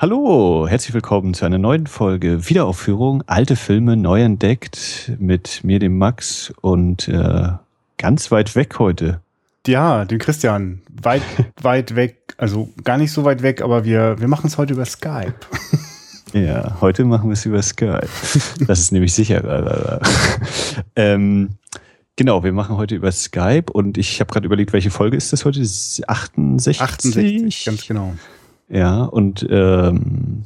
Hallo, herzlich willkommen zu einer neuen Folge Wiederaufführung, alte Filme neu entdeckt mit mir, dem Max und äh, ganz weit weg heute. Ja, den Christian. Weit, weit weg, also gar nicht so weit weg, aber wir, wir machen es heute über Skype. Ja, heute machen wir es über Skype. Das ist nämlich sicherer. ähm, genau, wir machen heute über Skype und ich habe gerade überlegt, welche Folge ist das heute? 68? 68, ganz genau. Ja, und ähm,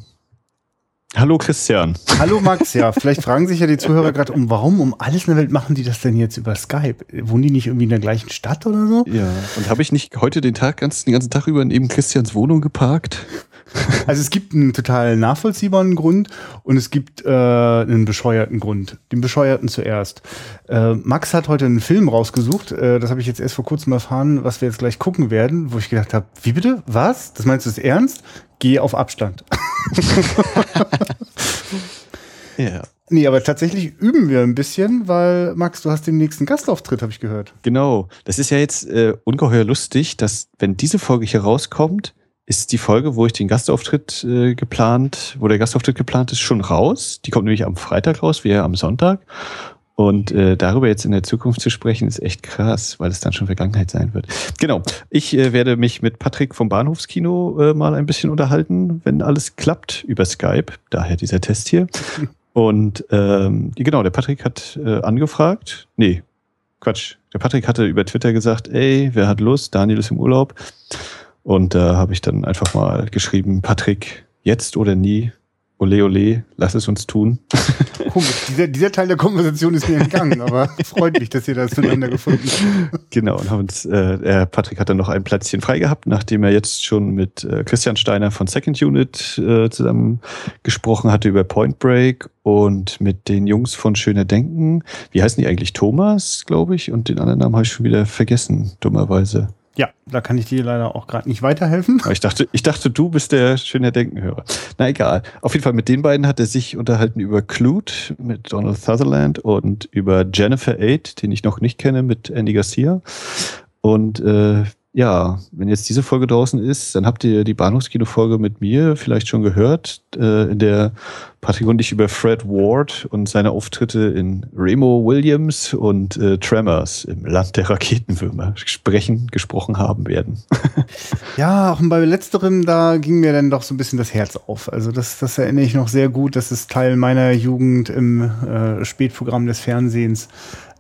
hallo Christian. Hallo Max, ja, vielleicht fragen sich ja die Zuhörer gerade, um warum um alles in der Welt machen die das denn jetzt über Skype? Wohnen die nicht irgendwie in der gleichen Stadt oder so? Ja, und habe ich nicht heute den Tag ganz, den ganzen Tag über neben Christians Wohnung geparkt? Also es gibt einen total nachvollziehbaren Grund und es gibt äh, einen bescheuerten Grund. Den bescheuerten zuerst. Äh, Max hat heute einen Film rausgesucht, äh, das habe ich jetzt erst vor kurzem erfahren, was wir jetzt gleich gucken werden, wo ich gedacht habe, wie bitte? Was? Das meinst du das ernst? Geh auf Abstand. ja. Nee, aber tatsächlich üben wir ein bisschen, weil Max, du hast den nächsten Gastauftritt, habe ich gehört. Genau. Das ist ja jetzt äh, ungeheuer lustig, dass wenn diese Folge hier rauskommt, ist die Folge, wo ich den Gastauftritt äh, geplant, wo der Gastauftritt geplant ist, schon raus. Die kommt nämlich am Freitag raus, wie ja am Sonntag. Und äh, darüber jetzt in der Zukunft zu sprechen, ist echt krass, weil es dann schon Vergangenheit sein wird. Genau. Ich äh, werde mich mit Patrick vom Bahnhofskino äh, mal ein bisschen unterhalten, wenn alles klappt, über Skype. Daher dieser Test hier. Und ähm, genau, der Patrick hat äh, angefragt. Nee, Quatsch. Der Patrick hatte über Twitter gesagt, ey, wer hat Lust? Daniel ist im Urlaub. Und da äh, habe ich dann einfach mal geschrieben, Patrick, jetzt oder nie, ole ole, lass es uns tun. Komisch, dieser, dieser Teil der Konversation ist mir entgangen, aber freut mich, dass ihr das miteinander gefunden habt. Genau, und haben uns, äh, Patrick hat dann noch ein Plätzchen frei gehabt, nachdem er jetzt schon mit äh, Christian Steiner von Second Unit äh, zusammen gesprochen hatte über Point Break und mit den Jungs von Schöner Denken. Wie heißen die eigentlich? Thomas, glaube ich, und den anderen Namen habe ich schon wieder vergessen, dummerweise. Ja, da kann ich dir leider auch gerade nicht weiterhelfen. Ich dachte, ich dachte, du bist der schöne Denkenhörer. Na egal. Auf jeden Fall mit den beiden hat er sich unterhalten über Clute mit Donald Sutherland und über Jennifer Aid, den ich noch nicht kenne, mit Andy Garcia. Und äh, ja, wenn jetzt diese Folge draußen ist, dann habt ihr die Bahnhofskino-Folge mit mir vielleicht schon gehört, äh, in der Patrick und ich über Fred Ward und seine Auftritte in Remo Williams und äh, Tremors im Land der Raketenwürmer sprechen, gesprochen haben werden. ja, auch bei letzterem, da ging mir dann doch so ein bisschen das Herz auf. Also das, das erinnere ich noch sehr gut. Das ist Teil meiner Jugend im äh, Spätprogramm des Fernsehens.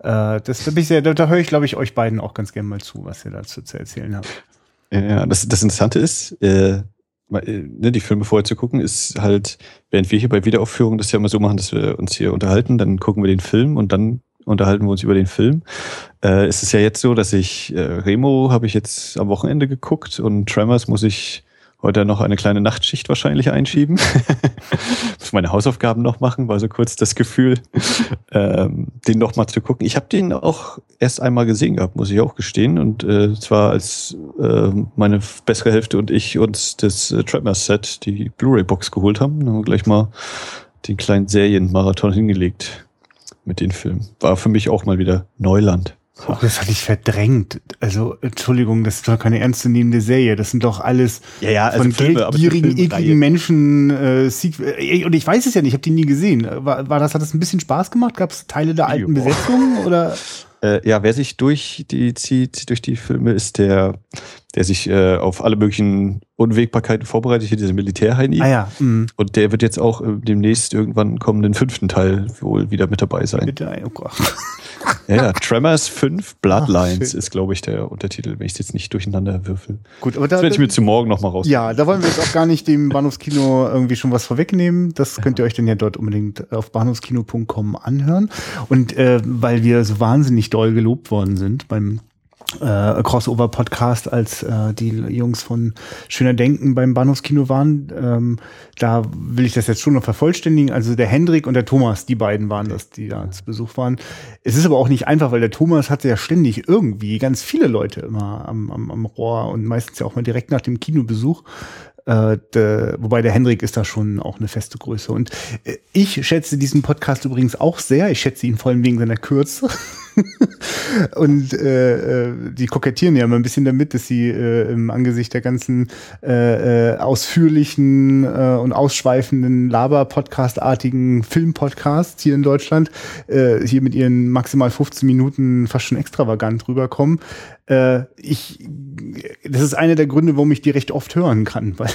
Äh, das, da, sehr, da, da höre ich, glaube ich, euch beiden auch ganz gerne mal zu, was ihr dazu zu erzählen habt. Ja, das, das Interessante ist, äh, ne, die Filme vorher zu gucken, ist halt, während wir hier bei Wiederaufführungen das ja immer so machen, dass wir uns hier unterhalten, dann gucken wir den Film und dann unterhalten wir uns über den Film. Äh, es ist ja jetzt so, dass ich, äh, Remo habe ich jetzt am Wochenende geguckt und Tremors muss ich heute noch eine kleine Nachtschicht wahrscheinlich einschieben. Muss meine Hausaufgaben noch machen, war so kurz das Gefühl, ähm, den noch mal zu gucken. Ich habe den auch erst einmal gesehen gehabt, muss ich auch gestehen. Und äh, zwar als äh, meine bessere Hälfte und ich uns das äh, Tremors-Set, die Blu-ray-Box geholt haben. Dann haben wir gleich mal den kleinen Serienmarathon hingelegt mit den Filmen. War für mich auch mal wieder Neuland. Oh, das hatte ich verdrängt. Also, Entschuldigung, das ist doch keine ernstzunehmende Serie. Das sind doch alles ja, ja, also von Filme, geldgierigen, ekligen Menschen. Äh, äh, und ich weiß es ja nicht, ich habe die nie gesehen. War, war das, hat das ein bisschen Spaß gemacht? Gab es Teile der alten jo. Besetzung? Oder? Äh, ja, wer sich durch die zieht, durch die Filme, ist der, der sich äh, auf alle möglichen Unwägbarkeiten vorbereitet, hier dieser Militärheini. Ah ja. Mhm. Und der wird jetzt auch äh, demnächst irgendwann kommenden fünften Teil wohl wieder mit dabei sein. Bitte, oh Gott. Ja, ja, Tremors 5 Bloodlines Ach, ist, glaube ich, der Untertitel, wenn ich es jetzt nicht durcheinander würfel. Gut, aber da, das werde ich mir zu morgen nochmal raus. Ja, da wollen wir jetzt auch gar nicht dem Bahnhofskino irgendwie schon was vorwegnehmen. Das könnt ihr euch dann ja dort unbedingt auf bahnhofskino.com anhören. Und äh, weil wir so wahnsinnig doll gelobt worden sind beim äh, Crossover-Podcast, als äh, die Jungs von Schöner Denken beim Bahnhofskino waren. Ähm, da will ich das jetzt schon noch vervollständigen. Also der Hendrik und der Thomas, die beiden waren das, die da zu Besuch waren. Es ist aber auch nicht einfach, weil der Thomas hatte ja ständig irgendwie ganz viele Leute immer am, am, am Rohr und meistens ja auch mal direkt nach dem Kinobesuch. Äh, de, wobei der Hendrik ist da schon auch eine feste Größe. Und äh, ich schätze diesen Podcast übrigens auch sehr. Ich schätze ihn vor allem wegen seiner Kürze. und äh, äh, die kokettieren ja immer ein bisschen damit, dass sie im Angesicht der ganzen ausführlichen und ausschweifenden Laber-Podcast-artigen Film-Podcasts hier in Deutschland hier mit ihren maximal 15 Minuten fast schon extravagant rüberkommen. Äh, ich, das ist einer der Gründe, warum ich die recht oft hören kann, weil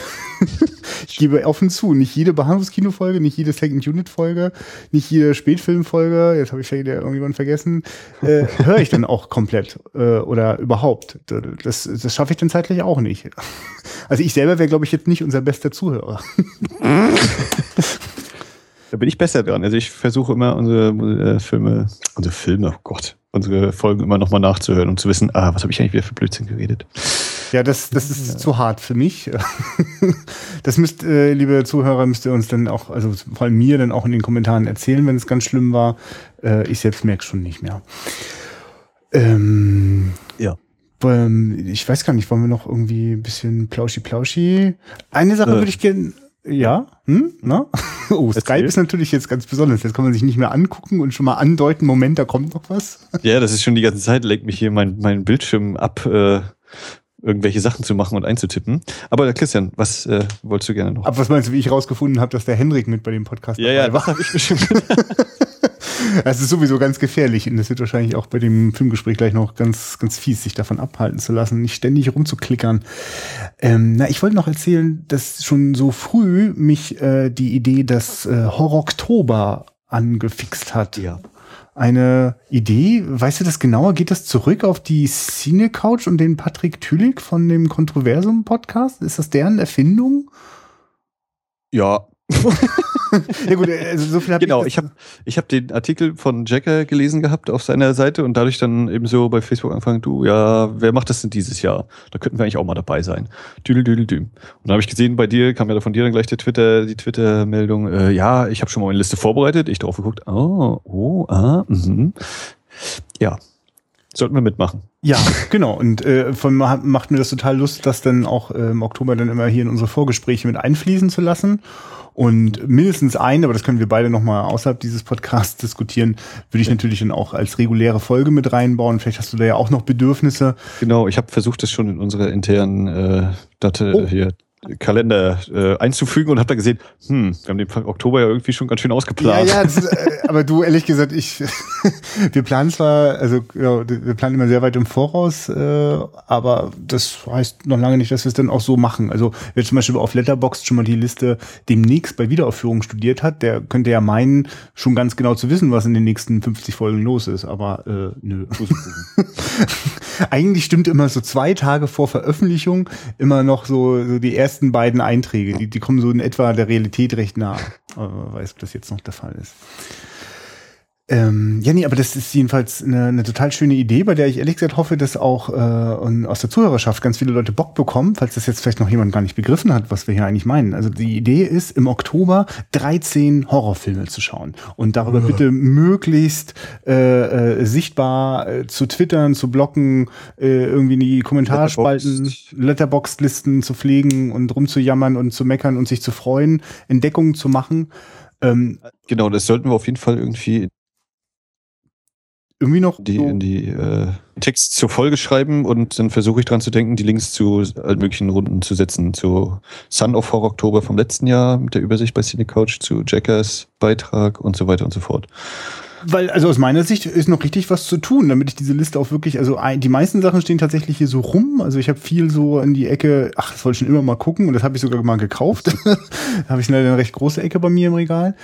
ich gebe offen zu, nicht jede Behandlungskino-Folge, nicht jede Second-Unit-Folge, nicht jede Spätfilm-Folge, jetzt habe ich vielleicht irgendjemand vergessen, äh, höre ich dann auch komplett äh, oder überhaupt. Das, das schaffe ich dann zeitlich auch nicht. Also ich selber wäre, glaube ich, jetzt nicht unser bester Zuhörer. Da bin ich besser dran. Also ich versuche immer unsere äh, Filme, unsere Filme, oh Gott, unsere Folgen immer nochmal nachzuhören und zu wissen, ah, was habe ich eigentlich wieder für Blödsinn geredet. Ja, das, das ist ja. zu hart für mich. Das müsst, äh, liebe Zuhörer, müsst ihr uns dann auch, also vor allem mir dann auch in den Kommentaren erzählen, wenn es ganz schlimm war. Äh, ich selbst merke schon nicht mehr. Ähm, ja. Ähm, ich weiß gar nicht, wollen wir noch irgendwie ein bisschen plauschi-plauschi? Eine Sache äh. würde ich gerne ja, hm? Na? Oh, Skype ist natürlich jetzt ganz besonders. Jetzt kann man sich nicht mehr angucken und schon mal andeuten, Moment, da kommt noch was. Ja, das ist schon die ganze Zeit, lenkt mich hier mein, mein Bildschirm ab, äh, irgendwelche Sachen zu machen und einzutippen. Aber Christian, was äh, wolltest du gerne noch? Aber was meinst du, wie ich rausgefunden habe, dass der Henrik mit bei dem Podcast ja, ja, war? Ja, ich bestimmt. Das ist sowieso ganz gefährlich und das wird wahrscheinlich auch bei dem Filmgespräch gleich noch ganz, ganz fies, sich davon abhalten zu lassen, nicht ständig rumzuklickern. Ähm, na, ich wollte noch erzählen, dass schon so früh mich äh, die Idee des äh, Horror-Oktober angefixt hat. Ja. Eine Idee, weißt du das genauer? Geht das zurück auf die Cine Couch und den Patrick Tülig von dem Kontroversum Podcast? Ist das deren Erfindung? Ja, ja gut, also so viel hab genau, ich, ich habe ich hab den Artikel von Jacker gelesen gehabt auf seiner Seite und dadurch dann eben so bei Facebook angefangen, du, ja, wer macht das denn dieses Jahr? Da könnten wir eigentlich auch mal dabei sein. Düdel, düdel, düdel. Und dann habe ich gesehen, bei dir kam ja von dir dann gleich der Twitter, die Twitter-Meldung, äh, ja, ich habe schon mal eine Liste vorbereitet, ich drauf geguckt, oh, oh, ah, mhm. Ja, sollten wir mitmachen. Ja, genau. Und äh, von macht mir das total Lust, das dann auch äh, im Oktober dann immer hier in unsere Vorgespräche mit einfließen zu lassen. Und mindestens ein, aber das können wir beide nochmal außerhalb dieses Podcasts diskutieren, würde ich natürlich dann auch als reguläre Folge mit reinbauen. Vielleicht hast du da ja auch noch Bedürfnisse. Genau, ich habe versucht, das schon in unserer internen äh, Daten oh. hier Kalender äh, einzufügen und habe da gesehen, hm, wir haben den Oktober ja irgendwie schon ganz schön ausgeplant. Ja, ja, ist, äh, aber du, ehrlich gesagt, ich, wir planen zwar, also ja, wir planen immer sehr weit im Voraus, äh, aber das heißt noch lange nicht, dass wir es dann auch so machen. Also wer zum Beispiel auf Letterboxd schon mal die Liste demnächst bei Wiederaufführung studiert hat, der könnte ja meinen, schon ganz genau zu wissen, was in den nächsten 50 Folgen los ist, aber äh, nö. Eigentlich stimmt immer so zwei Tage vor Veröffentlichung immer noch so, so die erste ersten beiden Einträge, die, die kommen so in etwa der Realität recht nah. Aber weiß, ob das jetzt noch der Fall ist. Ähm, ja, nee, aber das ist jedenfalls eine, eine total schöne Idee, bei der ich ehrlich gesagt hoffe, dass auch äh, aus der Zuhörerschaft ganz viele Leute Bock bekommen, falls das jetzt vielleicht noch jemand gar nicht begriffen hat, was wir hier eigentlich meinen. Also die Idee ist, im Oktober 13 Horrorfilme zu schauen und darüber ja. bitte möglichst äh, äh, sichtbar äh, zu twittern, zu blocken, äh, irgendwie in die Kommentarspalten, Letterbox-Listen zu pflegen und rumzujammern und zu meckern und sich zu freuen, Entdeckungen zu machen. Ähm, genau, das sollten wir auf jeden Fall irgendwie irgendwie noch die, so in die äh, Text zur Folge schreiben und dann versuche ich dran zu denken, die Links zu allen möglichen Runden zu setzen. Zu Sun of Horror Oktober vom letzten Jahr mit der Übersicht bei Cine Couch, zu Jackers Beitrag und so weiter und so fort. Weil, also aus meiner Sicht ist noch richtig was zu tun, damit ich diese Liste auch wirklich, also die meisten Sachen stehen tatsächlich hier so rum. Also ich habe viel so in die Ecke, ach, das wollte ich schon immer mal gucken und das habe ich sogar mal gekauft. da habe ich eine recht große Ecke bei mir im Regal.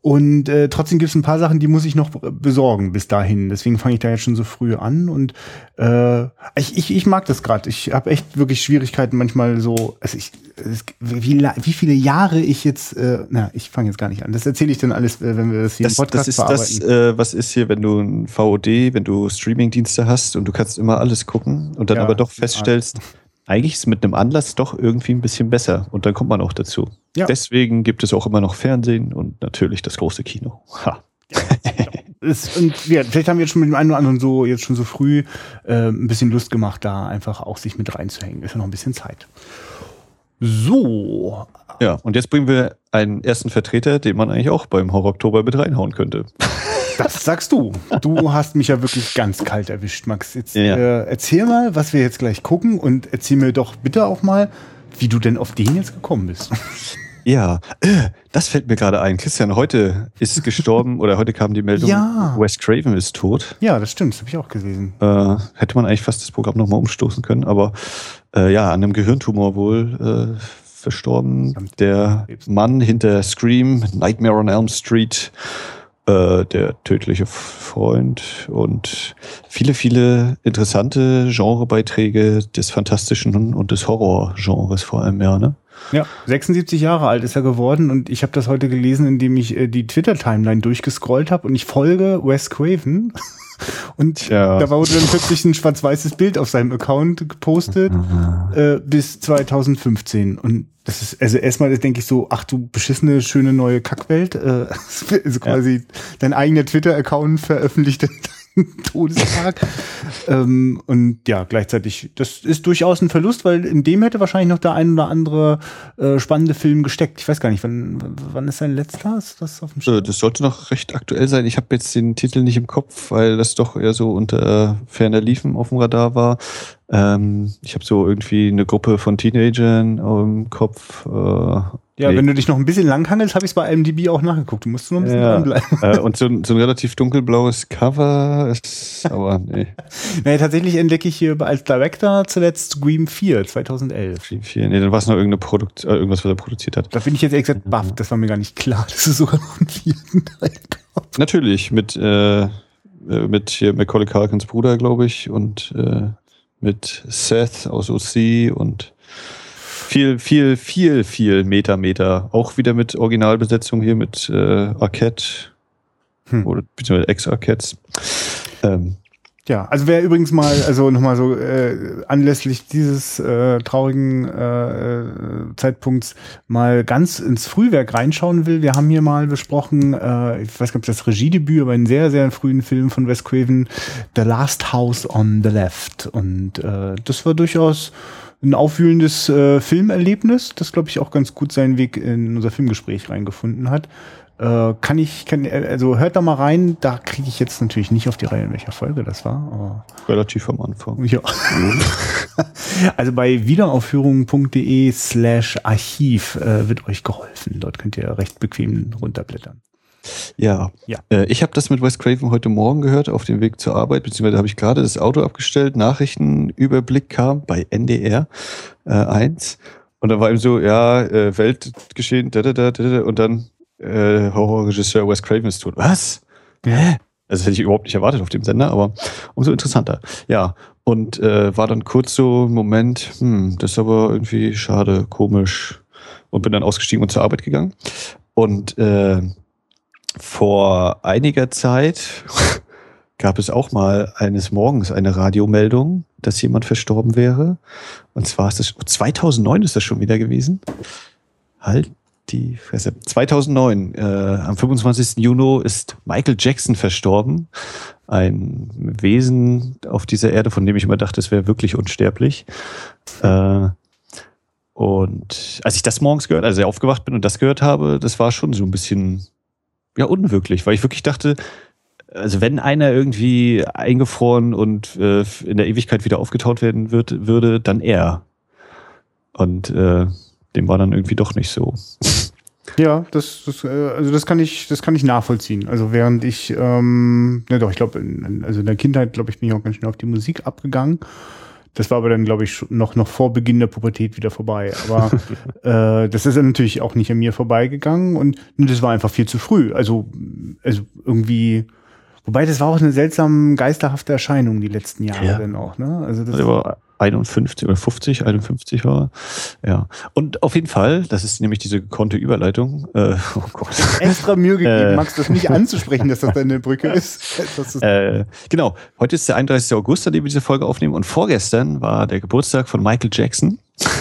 Und äh, trotzdem gibt es ein paar Sachen, die muss ich noch besorgen bis dahin. Deswegen fange ich da jetzt schon so früh an. Und äh, ich, ich, ich mag das gerade. Ich habe echt wirklich Schwierigkeiten manchmal so. Also ich, es, wie, wie viele Jahre ich jetzt. Äh, na, ich fange jetzt gar nicht an. Das erzähle ich dann alles, äh, wenn wir das hier das, im Podcast das ist bearbeiten. Das, äh, was ist hier, wenn du ein VOD, wenn du Streamingdienste hast und du kannst immer alles gucken und dann ja, aber doch feststellst, eigentlich ist es mit einem Anlass doch irgendwie ein bisschen besser und dann kommt man auch dazu. Ja. Deswegen gibt es auch immer noch Fernsehen und natürlich das große Kino. Ha. ist, und ja, vielleicht haben wir jetzt schon mit dem einen oder anderen so jetzt schon so früh äh, ein bisschen Lust gemacht, da einfach auch sich mit reinzuhängen. Ist ja noch ein bisschen Zeit. So. Ja, und jetzt bringen wir einen ersten Vertreter, den man eigentlich auch beim Horror Oktober mit reinhauen könnte. Das sagst du. Du hast mich ja wirklich ganz kalt erwischt, Max. Jetzt ja. äh, erzähl mal, was wir jetzt gleich gucken und erzähl mir doch bitte auch mal, wie du denn auf den jetzt gekommen bist. Ja, äh, das fällt mir gerade ein. Christian, heute ist gestorben oder heute kam die Meldung, ja. Wes Craven ist tot. Ja, das stimmt, das habe ich auch gelesen. Äh, hätte man eigentlich fast das Programm nochmal umstoßen können, aber äh, ja, an einem Gehirntumor wohl äh, verstorben. Der Mann hinter Scream, Nightmare on Elm Street, äh, der tödliche Freund und viele, viele interessante Genrebeiträge des Fantastischen und des Horrorgenres vor allem, ja, ne? Ja, 76 Jahre alt ist er geworden und ich habe das heute gelesen, indem ich äh, die Twitter-Timeline durchgescrollt habe und ich folge Wes Craven. Und ja. da wurde dann plötzlich ein schwarz-weißes Bild auf seinem Account gepostet äh, bis 2015. Und das ist, also erstmal denke ich so, ach du beschissene, schöne neue Kackwelt. Äh, also quasi ja. dein eigener Twitter-Account veröffentlicht Todestag. ähm, und ja, gleichzeitig, das ist durchaus ein Verlust, weil in dem hätte wahrscheinlich noch der ein oder andere äh, spannende Film gesteckt. Ich weiß gar nicht, wann, wann ist sein letzter? Ist das, auf dem äh, das sollte noch recht aktuell sein. Ich habe jetzt den Titel nicht im Kopf, weil das doch eher so unter ferner Liefen auf dem Radar war. Ähm, ich habe so irgendwie eine Gruppe von Teenagern im Kopf. Äh, ja, nee. wenn du dich noch ein bisschen langhangelst, habe ich es bei IMDb auch nachgeguckt. Du musst nur ein bisschen ja, dranbleiben. Äh, und so, ein, so ein relativ dunkelblaues Cover ist, aber nee. naja, tatsächlich entdecke ich hier als Director zuletzt Scream 4 2011. Scream 4, nee, dann war es noch irgendeine Produkt, äh, irgendwas, was er produziert hat. Da bin ich jetzt gesagt baff, das war mir gar nicht klar, dass es sogar noch einen vierten Teil gab. Natürlich, mit, äh, äh, mit hier Macaulay Culkins Bruder, glaube ich, und äh, mit Seth aus OC und viel, viel, viel, viel Meter, Meter. Auch wieder mit Originalbesetzung hier mit äh, Arquette hm. oder beziehungsweise Ex-Arquettes. Ähm, ja, also wer übrigens mal, also nochmal so äh, anlässlich dieses äh, traurigen äh, Zeitpunkts mal ganz ins Frühwerk reinschauen will, wir haben hier mal besprochen, äh, ich weiß gar nicht, ob das Regiedebüt, aber einen sehr, sehr frühen Film von Wes Craven, The Last House on the Left. Und äh, das war durchaus ein aufwühlendes äh, Filmerlebnis, das, glaube ich, auch ganz gut seinen Weg in unser Filmgespräch reingefunden hat. Äh, kann ich, kann, also hört da mal rein, da kriege ich jetzt natürlich nicht auf die Reihe, in welcher Folge das war. Aber Relativ am Anfang. Ja. also bei wiederaufführung.de slash Archiv äh, wird euch geholfen. Dort könnt ihr recht bequem runterblättern. Ja, ja. Äh, ich habe das mit Wes Craven heute Morgen gehört, auf dem Weg zur Arbeit, beziehungsweise habe ich gerade das Auto abgestellt, Nachrichtenüberblick kam bei NDR äh, 1 und da war eben so, ja, äh, Weltgeschehen, da, da, da, da, und dann äh, Horrorregisseur Wes Craven ist tot. Was? Hä? Also das hätte ich überhaupt nicht erwartet auf dem Sender, aber umso interessanter. Ja, und äh, war dann kurz so ein Moment, hm, das ist aber irgendwie schade, komisch. Und bin dann ausgestiegen und zur Arbeit gegangen. Und äh, vor einiger Zeit gab es auch mal eines Morgens eine Radiomeldung, dass jemand verstorben wäre. Und zwar ist das 2009 ist das schon wieder gewesen. Halt die Fresse. 2009, äh, am 25. Juni ist Michael Jackson verstorben. Ein Wesen auf dieser Erde, von dem ich immer dachte, es wäre wirklich unsterblich. Äh, und als ich das morgens gehört, also aufgewacht bin und das gehört habe, das war schon so ein bisschen ja unwirklich, weil ich wirklich dachte, also wenn einer irgendwie eingefroren und äh, in der Ewigkeit wieder aufgetaut werden wird, würde, dann er. Und äh, dem war dann irgendwie doch nicht so. Ja, das, das, äh, also das kann ich, das kann ich nachvollziehen. Also während ich, ähm, ne doch, ich glaube, also in der Kindheit, glaube ich, bin ich auch ganz schnell auf die Musik abgegangen. Das war aber dann, glaube ich, noch, noch vor Beginn der Pubertät wieder vorbei. Aber äh, das ist natürlich auch nicht an mir vorbeigegangen und ne, das war einfach viel zu früh. Also, also irgendwie, wobei das war auch eine seltsam geisterhafte Erscheinung die letzten Jahre ja. dann auch. Ne? Also das war 51 oder 50, 51 war. Ja. Und auf jeden Fall, das ist nämlich diese gekonnte Überleitung. Äh, oh Gott. Extra Mühe gegeben, äh, Max, das nicht anzusprechen, dass das deine Brücke ist. äh, genau. Heute ist der 31. August, an dem wir diese Folge aufnehmen. Und vorgestern war der Geburtstag von Michael Jackson.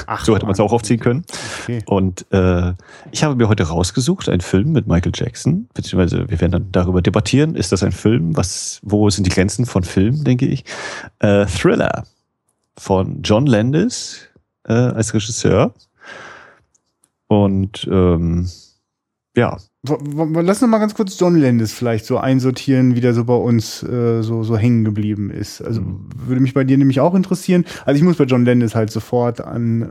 Ach, so hätte man es auch aufziehen können. Okay. Und äh, ich habe mir heute rausgesucht, einen Film mit Michael Jackson, beziehungsweise wir werden dann darüber debattieren, ist das ein Film, was, wo sind die Grenzen von Film, denke ich. Äh, Thriller von John Landis äh, als Regisseur. Und ähm, ja, Lass uns mal ganz kurz John Landis vielleicht so einsortieren, wie der so bei uns äh, so, so hängen geblieben ist. Also mhm. würde mich bei dir nämlich auch interessieren. Also ich muss bei John Landis halt sofort an äh,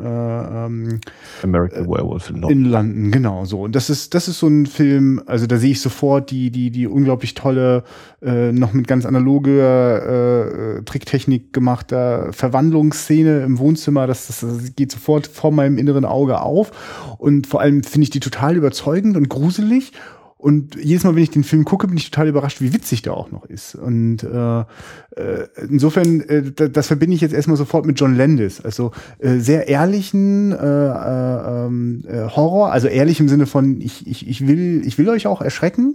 ähm, American äh, Werewolf in London. in London. genau so. Und das ist das ist so ein Film. Also da sehe ich sofort die die die unglaublich tolle äh, noch mit ganz analoger äh, Tricktechnik gemachter Verwandlungsszene im Wohnzimmer. Das, das, das geht sofort vor meinem inneren Auge auf. Und vor allem finde ich die total überzeugend und gruselig witzig. Und jedes Mal, wenn ich den Film gucke, bin ich total überrascht, wie witzig der auch noch ist. Und äh, äh, insofern, äh, das verbinde ich jetzt erstmal sofort mit John Landis. Also äh, sehr ehrlichen äh, äh, ähm, äh, Horror, also ehrlich im Sinne von, ich, ich, ich, will, ich will euch auch erschrecken.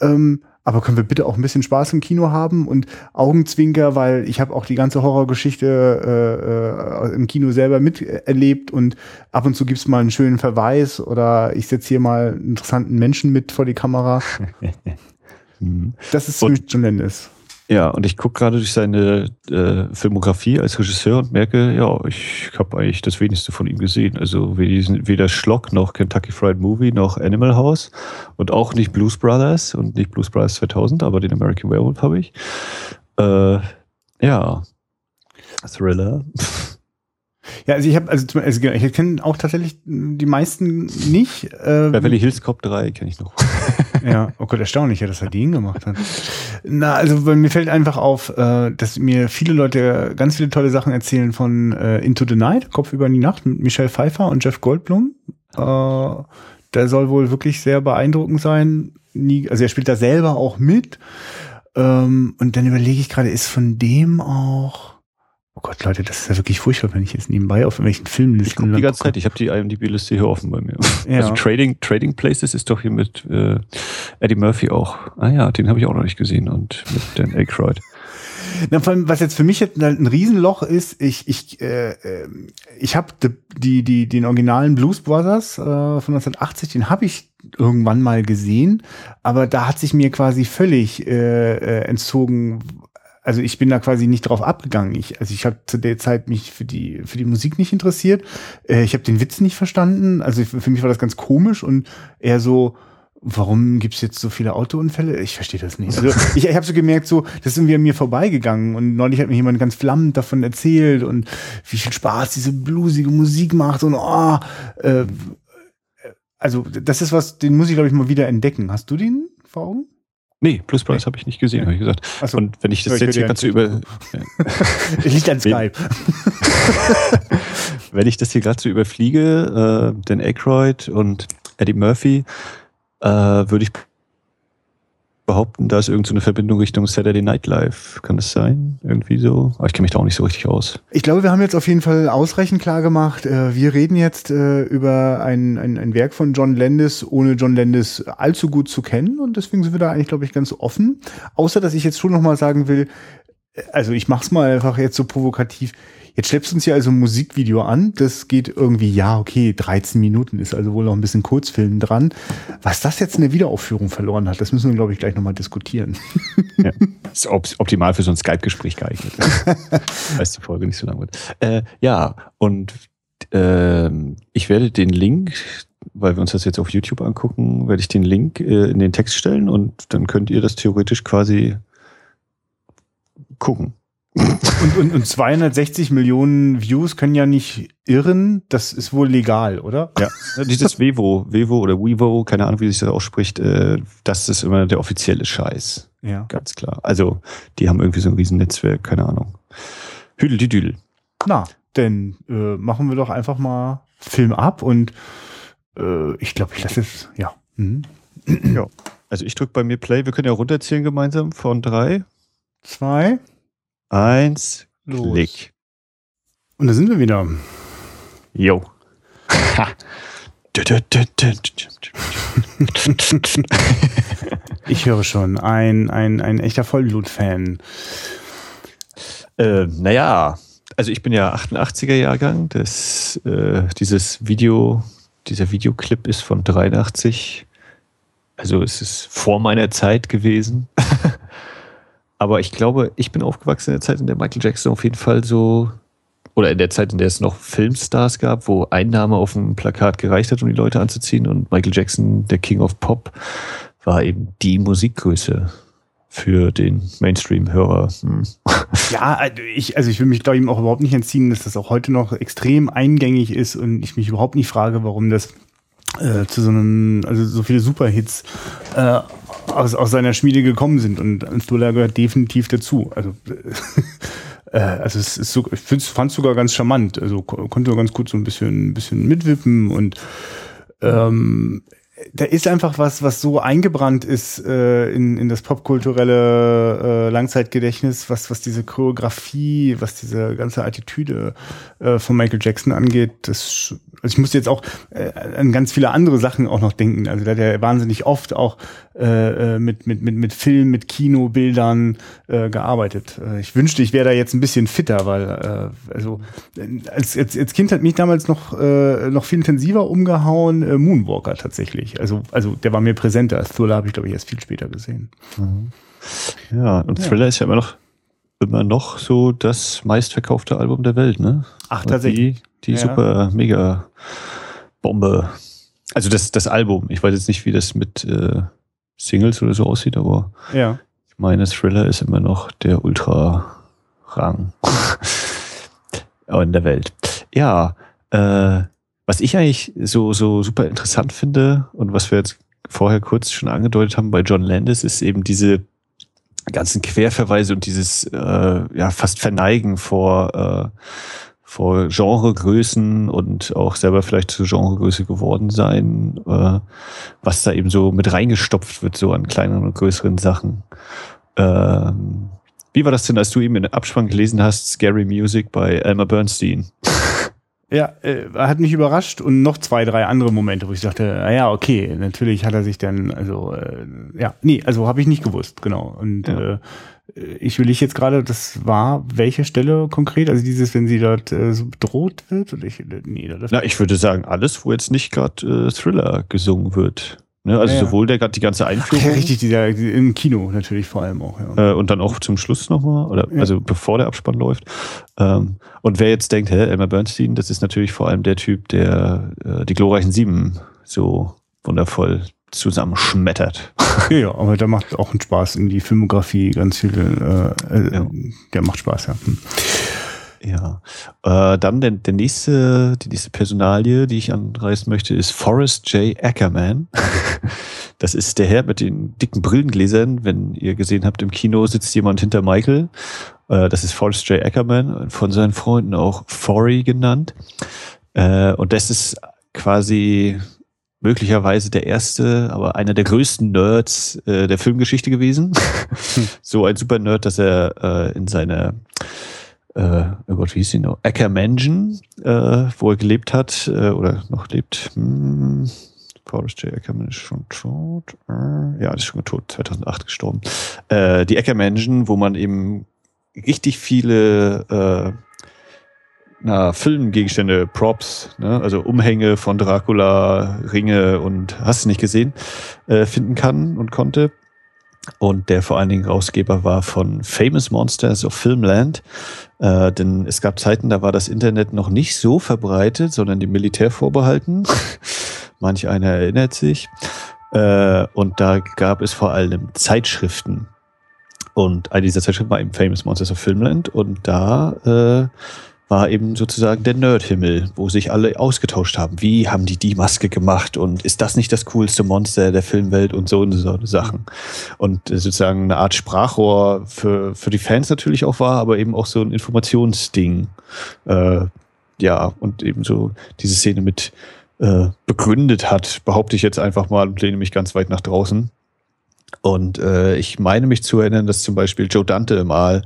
Ähm, aber können wir bitte auch ein bisschen Spaß im Kino haben und Augenzwinker, weil ich habe auch die ganze Horrorgeschichte äh, äh, im Kino selber miterlebt und ab und zu gibt's mal einen schönen Verweis oder ich setze hier mal einen interessanten Menschen mit vor die Kamera. Das ist ziemlich John Landis. Ja, und ich gucke gerade durch seine äh, Filmografie als Regisseur und merke, ja, ich habe eigentlich das wenigste von ihm gesehen. Also weder Schlock noch Kentucky Fried Movie noch Animal House und auch nicht Blues Brothers und nicht Blues Brothers 2000, aber den American Werewolf habe ich. Äh, ja, Thriller. Ja, also ich habe, also, also ich kenne auch tatsächlich die meisten nicht. Ähm, Beverly Hills Cop 3 kenne ich noch. ja, oh Gott, erstaunlich, ja, dass er den gemacht hat. Na, also mir fällt einfach auf, äh, dass mir viele Leute ganz viele tolle Sachen erzählen von äh, Into the Night, Kopf über die Nacht mit Michelle Pfeiffer und Jeff Goldblum. Äh, der soll wohl wirklich sehr beeindruckend sein. Nie, also er spielt da selber auch mit. Ähm, und dann überlege ich gerade, ist von dem auch Oh Gott, Leute, das ist ja wirklich furchtbar, wenn ich jetzt nebenbei auf irgendwelchen Filmlisten. Ich die ganze Zeit, ich habe die IMDb-Liste hier offen bei mir. Ja. Also Trading, Trading Places ist doch hier mit äh, Eddie Murphy auch. Ah ja, den habe ich auch noch nicht gesehen und mit Dan Aykroyd. Na, vor allem, was jetzt für mich jetzt ein Riesenloch ist, ich, ich, äh, äh ich habe die, die, den originalen Blues Brothers äh, von 1980, den habe ich irgendwann mal gesehen, aber da hat sich mir quasi völlig äh, äh entzogen, also ich bin da quasi nicht drauf abgegangen. Ich, also ich habe zu der Zeit mich für die für die Musik nicht interessiert. Äh, ich habe den Witz nicht verstanden. Also für mich war das ganz komisch und eher so, warum gibt's jetzt so viele Autounfälle? Ich verstehe das nicht. Also ich, ich habe so gemerkt, so das ist irgendwie an mir vorbeigegangen und neulich hat mir jemand ganz flammend davon erzählt und wie viel Spaß diese bluesige Musik macht und oh, äh, also das ist was, den muss ich glaube ich mal wieder entdecken. Hast du den vor Augen? Nee, Plus Brothers nee. habe ich nicht gesehen, habe ich gesagt. So. Und wenn ich das ich jetzt hier gerade so über. Liegt an Skype. wenn ich das hier gerade so überfliege, äh, Dan Aykroyd und Eddie Murphy, äh, würde ich behaupten, da ist irgendeine so Verbindung Richtung Saturday Night Live. Kann das sein? Irgendwie so? Aber ich kenne mich da auch nicht so richtig aus. Ich glaube, wir haben jetzt auf jeden Fall ausreichend klar gemacht. Äh, wir reden jetzt äh, über ein, ein, ein Werk von John Landis, ohne John Landis allzu gut zu kennen. Und deswegen sind wir da eigentlich, glaube ich, ganz offen. Außer, dass ich jetzt schon nochmal sagen will, äh, also ich mach's mal einfach jetzt so provokativ. Jetzt schleppst du uns hier also ein Musikvideo an. Das geht irgendwie, ja, okay, 13 Minuten ist also wohl noch ein bisschen Kurzfilm dran. Was das jetzt in der Wiederaufführung verloren hat, das müssen wir, glaube ich, gleich nochmal diskutieren. Ja, ist optimal für so ein Skype-Gespräch geeignet. Falls die Folge nicht so lang wird. Äh, ja, und äh, ich werde den Link weil wir uns das jetzt auf YouTube angucken, werde ich den Link äh, in den Text stellen und dann könnt ihr das theoretisch quasi gucken. Und, und, und 260 Millionen Views können ja nicht irren. Das ist wohl legal, oder? Ja. Dieses Vevo, Vevo oder Wevo, keine Ahnung, wie sich das ausspricht, äh, das ist immer der offizielle Scheiß. Ja. Ganz klar. Also, die haben irgendwie so ein Riesennetzwerk, keine Ahnung. Hüdel die Düdel. Na, denn äh, machen wir doch einfach mal Film ab und äh, ich glaube, ich lasse es, ja. Mhm. Ja. Also ich drücke bei mir Play. Wir können ja runterzählen gemeinsam von drei. Zwei. Eins, Los. Klick. Und da sind wir wieder. Jo. ich höre schon, ein, ein, ein echter Vollblut-Fan. Äh, naja, also ich bin ja 88er Jahrgang. Das, äh, dieses Video, dieser Videoclip ist von 83. Also es ist vor meiner Zeit gewesen. Aber ich glaube, ich bin aufgewachsen in der Zeit, in der Michael Jackson auf jeden Fall so oder in der Zeit, in der es noch Filmstars gab, wo Einnahme auf dem Plakat gereicht hat, um die Leute anzuziehen und Michael Jackson, der King of Pop, war eben die Musikgröße für den Mainstream-Hörer. Hm. Ja, also ich, also ich will mich, glaube ich, auch überhaupt nicht entziehen, dass das auch heute noch extrem eingängig ist und ich mich überhaupt nicht frage, warum das äh, zu so einem, also so viele Superhits äh, aus, aus seiner Schmiede gekommen sind und Thriller gehört definitiv dazu. Also äh, also es ist so, ich fand es sogar ganz charmant. Also konnte ganz gut so ein bisschen, ein bisschen mitwippen und ähm, da ist einfach was, was so eingebrannt ist äh, in, in das popkulturelle äh, Langzeitgedächtnis, was, was diese Choreografie, was diese ganze Attitüde äh, von Michael Jackson angeht. Das, also ich musste jetzt auch äh, an ganz viele andere Sachen auch noch denken. Also da hat er wahnsinnig oft auch äh, äh mit, mit, mit, mit Film, mit Kinobildern äh, gearbeitet. Äh, ich wünschte, ich wäre da jetzt ein bisschen fitter, weil äh, also als, als, als Kind hat mich damals noch, äh, noch viel intensiver umgehauen, äh, Moonwalker tatsächlich nicht. Also, also der war mir präsenter. Thriller habe ich, glaube ich, erst viel später gesehen. Mhm. Ja, und Thriller ja. ist ja immer noch immer noch so das meistverkaufte Album der Welt, ne? Ach, tatsächlich. Die, die ja. super mega Bombe. Also das, das Album. Ich weiß jetzt nicht, wie das mit äh, Singles oder so aussieht, aber ja. ich meine, Thriller ist immer noch der Ultra-Rang in der Welt. Ja, äh, was ich eigentlich so, so super interessant finde und was wir jetzt vorher kurz schon angedeutet haben bei John Landis, ist eben diese ganzen Querverweise und dieses äh, ja fast Verneigen vor äh, vor Genregrößen und auch selber vielleicht zur Genregröße geworden sein, äh, was da eben so mit reingestopft wird, so an kleineren und größeren Sachen. Ähm, wie war das denn, als du eben in den Abspann gelesen hast, Scary Music bei Elmer Bernstein? Ja, äh, hat mich überrascht und noch zwei, drei andere Momente, wo ich dachte, naja, okay, natürlich hat er sich dann, also äh, ja, nee, also habe ich nicht gewusst, genau. Und ja. äh, ich will ich jetzt gerade, das war welche Stelle konkret? Also dieses, wenn sie dort äh, so bedroht wird? Oder ich, nee, das Na, ich würde sagen, alles, wo jetzt nicht gerade äh, Thriller gesungen wird. Ne? Also ja, sowohl der, die ganze Einführung. Ja, richtig, dieser, im Kino natürlich vor allem auch. Ja. Äh, und dann auch zum Schluss nochmal, oder ja. also bevor der Abspann läuft. Ähm, und wer jetzt denkt, hä, Elmer Bernstein, das ist natürlich vor allem der Typ, der äh, die glorreichen Sieben so wundervoll zusammenschmettert. Ja, aber der macht auch einen Spaß in die Filmografie, ganz viele, äh, äh, der macht Spaß, ja. Hm. Ja. Äh, dann der, der nächste, die nächste Personalie, die ich anreißen möchte, ist Forrest J. Ackerman. Das ist der Herr mit den dicken Brillengläsern. Wenn ihr gesehen habt, im Kino sitzt jemand hinter Michael. Äh, das ist Forrest J. Ackerman, von seinen Freunden auch Forry genannt. Äh, und das ist quasi möglicherweise der erste, aber einer der größten Nerds äh, der Filmgeschichte gewesen. so ein super Nerd, dass er äh, in seiner äh, oh Gott, wie hieß sie noch? Ackermansion, äh, wo er gelebt hat äh, oder noch lebt. Hm, Forrest J. Ackerman ist schon tot. Äh, ja, ist schon tot, 2008 gestorben. Äh, die Ackermansion, wo man eben richtig viele äh, na, Filmgegenstände, Props, ne? also Umhänge von Dracula, Ringe und hast du nicht gesehen, äh, finden kann und konnte und der vor allen Dingen Rausgeber war von Famous Monsters of Filmland. Äh, denn es gab Zeiten, da war das Internet noch nicht so verbreitet, sondern dem Militär vorbehalten. Manch einer erinnert sich. Äh, und da gab es vor allem Zeitschriften. Und eine dieser Zeitschriften war eben Famous Monsters of Filmland. Und da äh, war eben sozusagen der Nerdhimmel, wo sich alle ausgetauscht haben. Wie haben die die Maske gemacht und ist das nicht das coolste Monster der Filmwelt und so und so Sachen. Und sozusagen eine Art Sprachrohr für, für die Fans natürlich auch war, aber eben auch so ein Informationsding. Äh, ja, und eben so diese Szene mit äh, begründet hat, behaupte ich jetzt einfach mal und lehne mich ganz weit nach draußen. Und äh, ich meine mich zu erinnern, dass zum Beispiel Joe Dante mal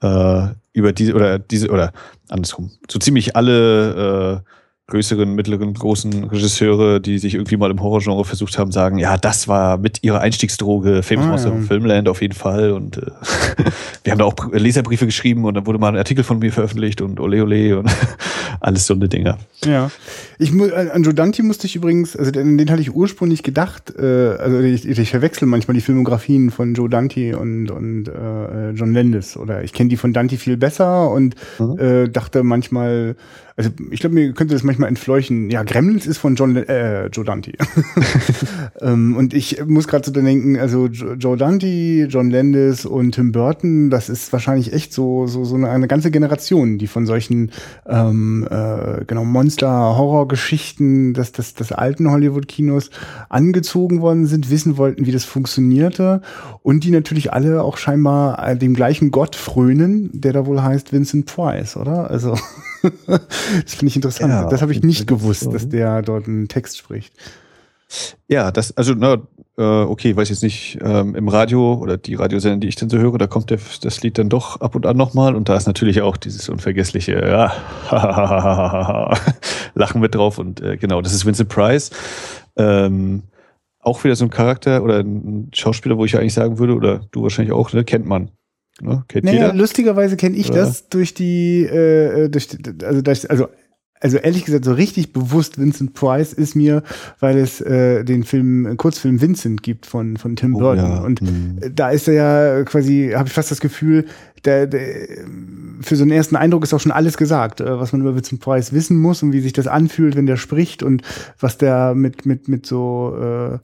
äh, über diese oder diese oder andersrum, so ziemlich alle äh, größeren, mittleren, großen Regisseure, die sich irgendwie mal im Horrorgenre versucht haben, sagen, ja, das war mit ihrer Einstiegsdroge Famous ah, Monster ja. Filmland auf jeden Fall. Und äh, wir haben da auch Leserbriefe geschrieben und dann wurde mal ein Artikel von mir veröffentlicht und ole ole und alles so eine Dinger. Ja. Ich, an Joe Dante musste ich übrigens, also den, den hatte ich ursprünglich gedacht, äh, also ich, ich verwechsel manchmal die Filmografien von Joe Dante und, und äh, John Landis oder ich kenne die von Dante viel besser und mhm. äh, dachte manchmal, also ich glaube, mir könnte das manchmal entfleuchen. Ja, Gremlins ist von John äh, Joe Dante. ähm, und ich muss gerade so denken, also Joe Dante, John Landis und Tim Burton, das ist wahrscheinlich echt so so so eine, eine ganze Generation, die von solchen ähm, äh, genau Monster-Horror-Geschichten des, des, des alten Hollywood-Kinos angezogen worden sind, wissen wollten, wie das funktionierte und die natürlich alle auch scheinbar äh, dem gleichen Gott frönen, der da wohl heißt Vincent Price, oder? Also das finde ich interessant. Ja, das habe ich nicht gewusst, so. dass der dort einen Text spricht. Ja, das, also, na, äh, okay, weiß jetzt nicht, ähm, im Radio oder die Radiosender, die ich dann so höre, da kommt der, das Lied dann doch ab und an nochmal und da ist natürlich auch dieses unvergessliche, ja, Lachen mit drauf und äh, genau, das ist Vincent Price. Ähm, auch wieder so ein Charakter oder ein Schauspieler, wo ich eigentlich sagen würde, oder du wahrscheinlich auch, ne, kennt man. Ne? Kennt naja, jeder? lustigerweise kenne ich Oder? das durch die, äh, äh durch, also, durch, also also ehrlich gesagt, so richtig bewusst Vincent Price ist mir, weil es äh, den Film, Kurzfilm Vincent gibt von, von Tim oh, Burton. Ja. Und hm. da ist er ja quasi, habe ich fast das Gefühl, der, der, für so einen ersten Eindruck ist auch schon alles gesagt, äh, was man über Vincent Price wissen muss und wie sich das anfühlt, wenn der spricht und was der mit, mit, mit so äh,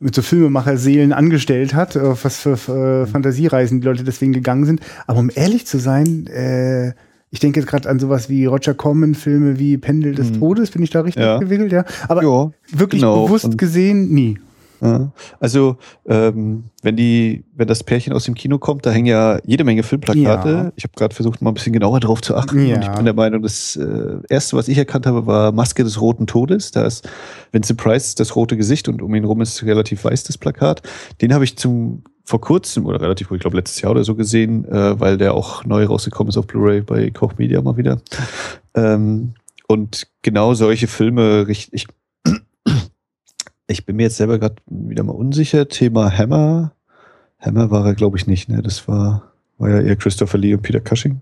so Filmemacher-Seelen angestellt hat, äh, was für, für äh, Fantasiereisen die Leute deswegen gegangen sind. Aber um ehrlich zu sein, äh, ich denke jetzt gerade an sowas wie Roger Corman-Filme wie Pendel des hm. Todes, bin ich da richtig ja. gewickelt, ja. Aber jo, wirklich genau. bewusst Und gesehen, nie. Also, ähm, wenn die, wenn das Pärchen aus dem Kino kommt, da hängen ja jede Menge Filmplakate. Ja. Ich habe gerade versucht, mal ein bisschen genauer drauf zu achten. Ja. Und ich bin der Meinung, das äh, erste, was ich erkannt habe, war Maske des Roten Todes. Da ist Vincent Price das rote Gesicht und um ihn rum ist relativ weiß das Plakat. Den habe ich zum vor kurzem oder relativ, ich glaube letztes Jahr oder so gesehen, äh, weil der auch neu rausgekommen ist auf Blu-ray bei Koch Media mal wieder. Ähm, und genau solche Filme, ich, ich bin mir jetzt selber gerade wieder mal unsicher. Thema Hammer. Hammer war er, glaube ich, nicht. Ne? Das war, war ja eher Christopher Lee und Peter Cushing.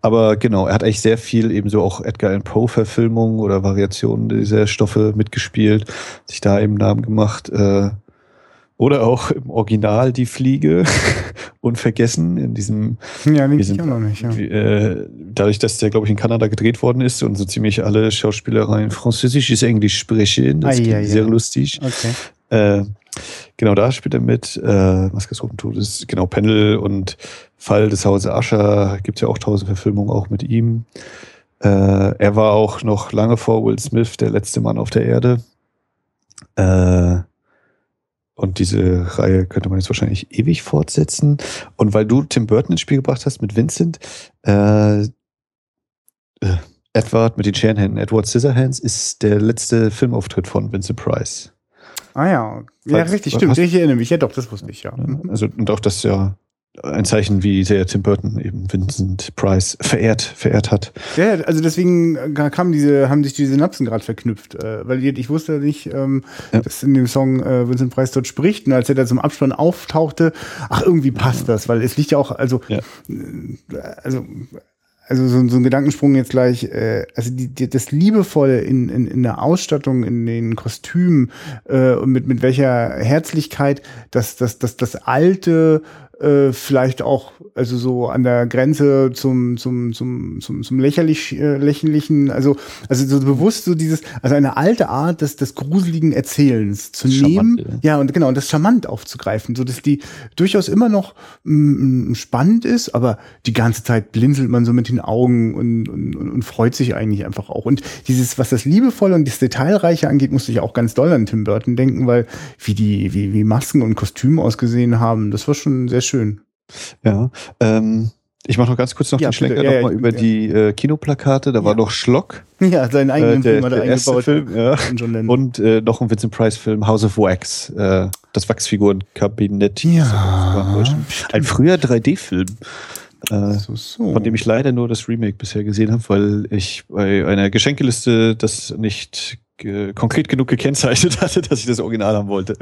Aber genau, er hat eigentlich sehr viel eben so auch Edgar Allan Poe-Verfilmungen oder Variationen dieser Stoffe mitgespielt, sich da eben Namen gemacht. Äh, oder auch im Original die Fliege unvergessen in diesem. Ja, den ich auch noch nicht. Ja. Äh, dadurch, dass der, glaube ich, in Kanada gedreht worden ist und so ziemlich alle Schauspielereien französisches Englisch sprechen. Das ist sehr lustig. Okay. Äh, genau, da spielt er mit. Äh, Maske des Roten Todes, genau, Pendel und Fall des Hauses Ascher gibt es ja auch tausend Verfilmungen auch mit ihm. Äh, er war auch noch lange vor Will Smith der letzte Mann auf der Erde. Äh, und diese Reihe könnte man jetzt wahrscheinlich ewig fortsetzen. Und weil du Tim Burton ins Spiel gebracht hast mit Vincent, äh, äh, Edward mit den Scherenhänden, Edward Scissorhands, ist der letzte Filmauftritt von Vincent Price. Ah ja, ja, richtig, stimmt. Ich erinnere mich. Ja, doch, das wusste ich, ja. Also, und auch das ja ein Zeichen, wie sehr Tim Burton eben Vincent Price verehrt, verehrt hat. Ja, also deswegen kamen diese, haben sich die Synapsen gerade verknüpft, äh, weil ich wusste nicht, ähm, dass in dem Song äh, Vincent Price dort spricht und als er da zum Abspann auftauchte, ach irgendwie passt das, weil es liegt ja auch, also, ja. Äh, also also so, so ein Gedankensprung jetzt gleich, äh, also die, die, das Liebevolle in, in, in der Ausstattung, in den Kostümen äh, und mit, mit welcher Herzlichkeit das, das, das, das alte äh, vielleicht auch also so an der Grenze zum zum zum zum, zum lächerlich äh, lächerlichen also also so bewusst so dieses also eine alte Art des des gruseligen Erzählens zu nehmen ja. ja und genau und das charmant aufzugreifen so dass die durchaus immer noch mm, spannend ist aber die ganze Zeit blinzelt man so mit den Augen und, und, und freut sich eigentlich einfach auch und dieses was das liebevolle und das detailreiche angeht musste ich auch ganz doll an Tim Burton denken weil wie die wie wie Masken und Kostüme ausgesehen haben das war schon sehr schön schön. Ja, ähm, ich mache noch ganz kurz noch ja, den Schlenker ja, nochmal ja, über die äh, Kinoplakate. Da war noch Schlock. Ja, seinen eigenen äh, der, Film hat er eingebaut. Film, ja. Und äh, noch ein Vincent Price Film, House of Wax. Äh, das Wachsfigurenkabinett. Ja. Ein früher 3D-Film. Äh, so, so. Von dem ich leider nur das Remake bisher gesehen habe, weil ich bei einer Geschenkeliste das nicht konkret genug gekennzeichnet hatte, dass ich das Original haben wollte.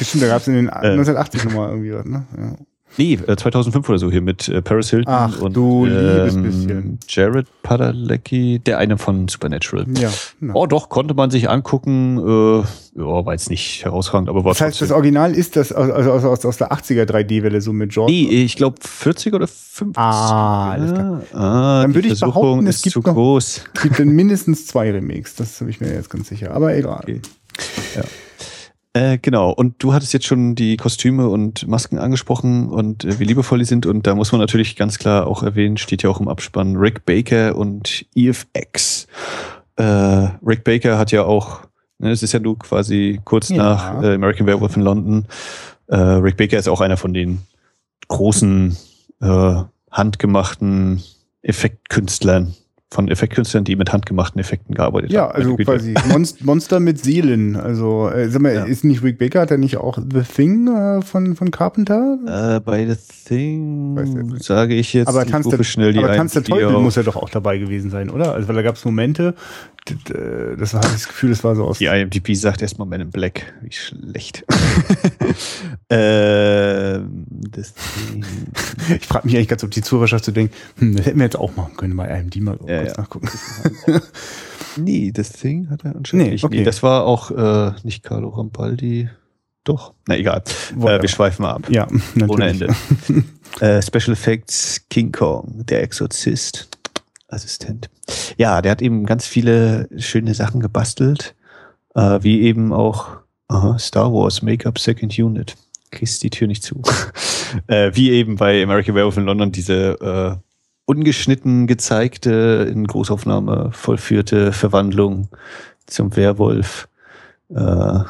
Stimmt, da gab es in den 1980 nochmal irgendwie was, ne? Ja. Nee, 2005 äh, oder so hier mit äh, Paris Hilton Ach, und du liebes ähm, bisschen. Jared Padalecki, der eine von Supernatural. Ja. Genau. Oh, doch, konnte man sich angucken. Äh, ja, war jetzt nicht herausragend, aber war Das heißt, trotzdem. das Original ist das also aus, aus, aus der 80er 3D-Welle so mit George? Nee, ich glaube 40 oder 50. Ah, alles klar. Ah, Dann würde ich behaupten, es gibt zu noch, groß. Es gibt mindestens zwei Remakes, das bin ich mir jetzt ganz sicher. Aber egal. Okay. Ja. Äh, genau, und du hattest jetzt schon die Kostüme und Masken angesprochen und äh, wie liebevoll die sind. Und da muss man natürlich ganz klar auch erwähnen, steht ja auch im Abspann, Rick Baker und EFX. Äh, Rick Baker hat ja auch, ne, es ist ja nur quasi kurz ja. nach äh, American Werewolf in London. Äh, Rick Baker ist auch einer von den großen äh, handgemachten Effektkünstlern von Effektkünstlern, die mit handgemachten Effekten gearbeitet ja, haben. Ja, also quasi Monst Monster mit Seelen. Also, äh, sag mal, ja. ist nicht Rick Baker, hat er nicht auch The Thing äh, von, von Carpenter? Äh, bei The Thing sage ich jetzt, aber Tanz der, schnell die aber Tanz der Teufel muss ja doch auch dabei gewesen sein, oder? Also, weil da gab es Momente, das war das Gefühl, das war so aus. Die IMDb sagt erstmal Men in Black. Wie schlecht. ähm, ich frage mich eigentlich ganz, ob die Zuhörerschaft zu so denkt, hm, das hätten wir jetzt auch machen können, bei IMDb mal ja, kurz ja. nachgucken. nee, das Thing hat er anscheinend nee, nicht. Okay. Nee, das war auch äh, nicht Carlo Rampaldi. Doch, na egal. Äh, wir schweifen mal ab. Ja, natürlich. Ohne Ende. äh, Special Effects King Kong, der Exorzist. Assistent. Ja, der hat eben ganz viele schöne Sachen gebastelt, äh, wie eben auch aha, Star Wars Make-up Second Unit. Kriegst die Tür nicht zu. äh, wie eben bei American Werewolf in London diese äh, ungeschnitten gezeigte, in Großaufnahme vollführte Verwandlung zum Werwolf äh,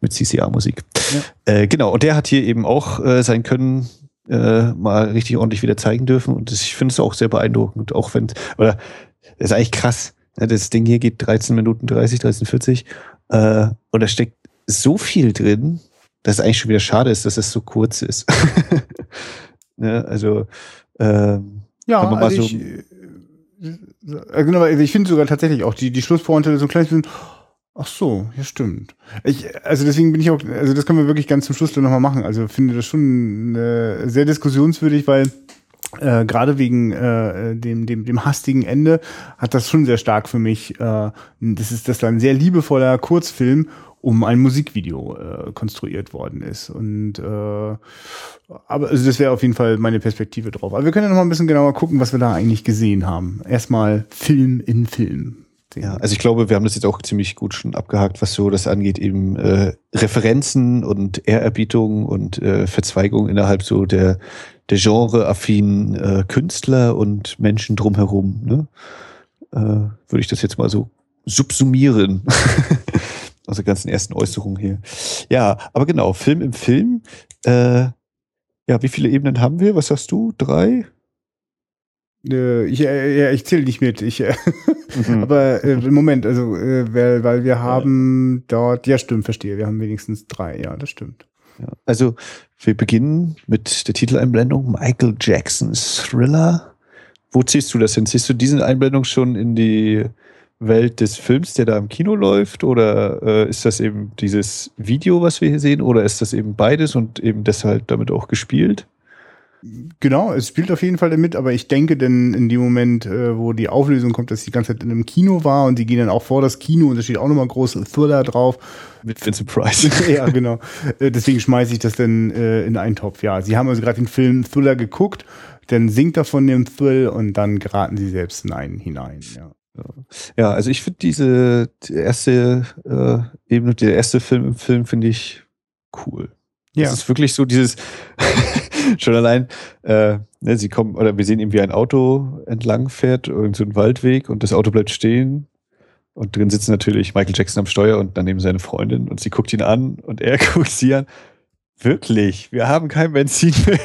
mit CCR-Musik. Ja. Äh, genau, und der hat hier eben auch äh, sein Können äh, mal richtig ordentlich wieder zeigen dürfen. Und das, ich finde es auch sehr beeindruckend, auch wenn, oder das ist eigentlich krass. Ne, das Ding hier geht 13 Minuten 30, 13, 40. Äh, und da steckt so viel drin, dass es eigentlich schon wieder schade ist, dass es so kurz ist. ne, also, äh, ja, also so ich, äh, genau, ich finde sogar tatsächlich auch die, die Schlusspointe so ein kleines bisschen, Ach so, ja stimmt. Ich, also deswegen bin ich auch, also das können wir wirklich ganz zum Schluss nochmal machen. Also finde das schon äh, sehr diskussionswürdig, weil äh, gerade wegen äh, dem, dem, dem hastigen Ende hat das schon sehr stark für mich. Äh, das ist das ein sehr liebevoller Kurzfilm um ein Musikvideo äh, konstruiert worden ist. Und äh, aber also das wäre auf jeden Fall meine Perspektive drauf. Aber wir können ja noch mal ein bisschen genauer gucken, was wir da eigentlich gesehen haben. Erstmal Film in Film. Ja, also ich glaube, wir haben das jetzt auch ziemlich gut schon abgehakt, was so das angeht, eben äh, Referenzen und Ehrerbietung und äh, Verzweigung innerhalb so der, der genre-affinen äh, Künstler und Menschen drumherum. Ne? Äh, Würde ich das jetzt mal so subsumieren. Der ganzen ersten Äußerung hier. Ja, aber genau, Film im Film. Äh, ja, wie viele Ebenen haben wir? Was sagst du? Drei? Äh, ich, äh, ja, ich zähle nicht mit. Ich, äh, mhm. Aber äh, Moment, also äh, weil, weil wir haben dort, ja stimmt, verstehe, wir haben wenigstens drei, ja, das stimmt. Ja, also wir beginnen mit der Titeleinblendung Michael Jacksons Thriller. Wo ziehst du das hin? Ziehst du diese Einblendung schon in die Welt des Films, der da im Kino läuft? Oder äh, ist das eben dieses Video, was wir hier sehen? Oder ist das eben beides und eben deshalb damit auch gespielt? Genau, es spielt auf jeden Fall damit, aber ich denke denn in dem Moment, äh, wo die Auflösung kommt, dass die ganze Zeit in einem Kino war und sie gehen dann auch vor das Kino und da steht auch nochmal groß Thriller drauf. Mit Vincent Price. ja, genau. Äh, deswegen schmeiße ich das dann äh, in einen Topf. Ja, sie haben also gerade den Film Thriller geguckt, dann singt er von dem Thrill und dann geraten sie selbst in einen hinein. Ja. Ja, also ich finde diese die erste äh, Ebene, der erste Film im Film finde ich cool. Ja. Das ist wirklich so dieses, schon allein, äh, ne, sie kommen, oder wir sehen eben, wie ein Auto entlang fährt, irgend so Waldweg und das Auto bleibt stehen. Und drin sitzt natürlich Michael Jackson am Steuer und daneben seine Freundin und sie guckt ihn an und er guckt sie an. Wirklich, wir haben kein Benzin mehr.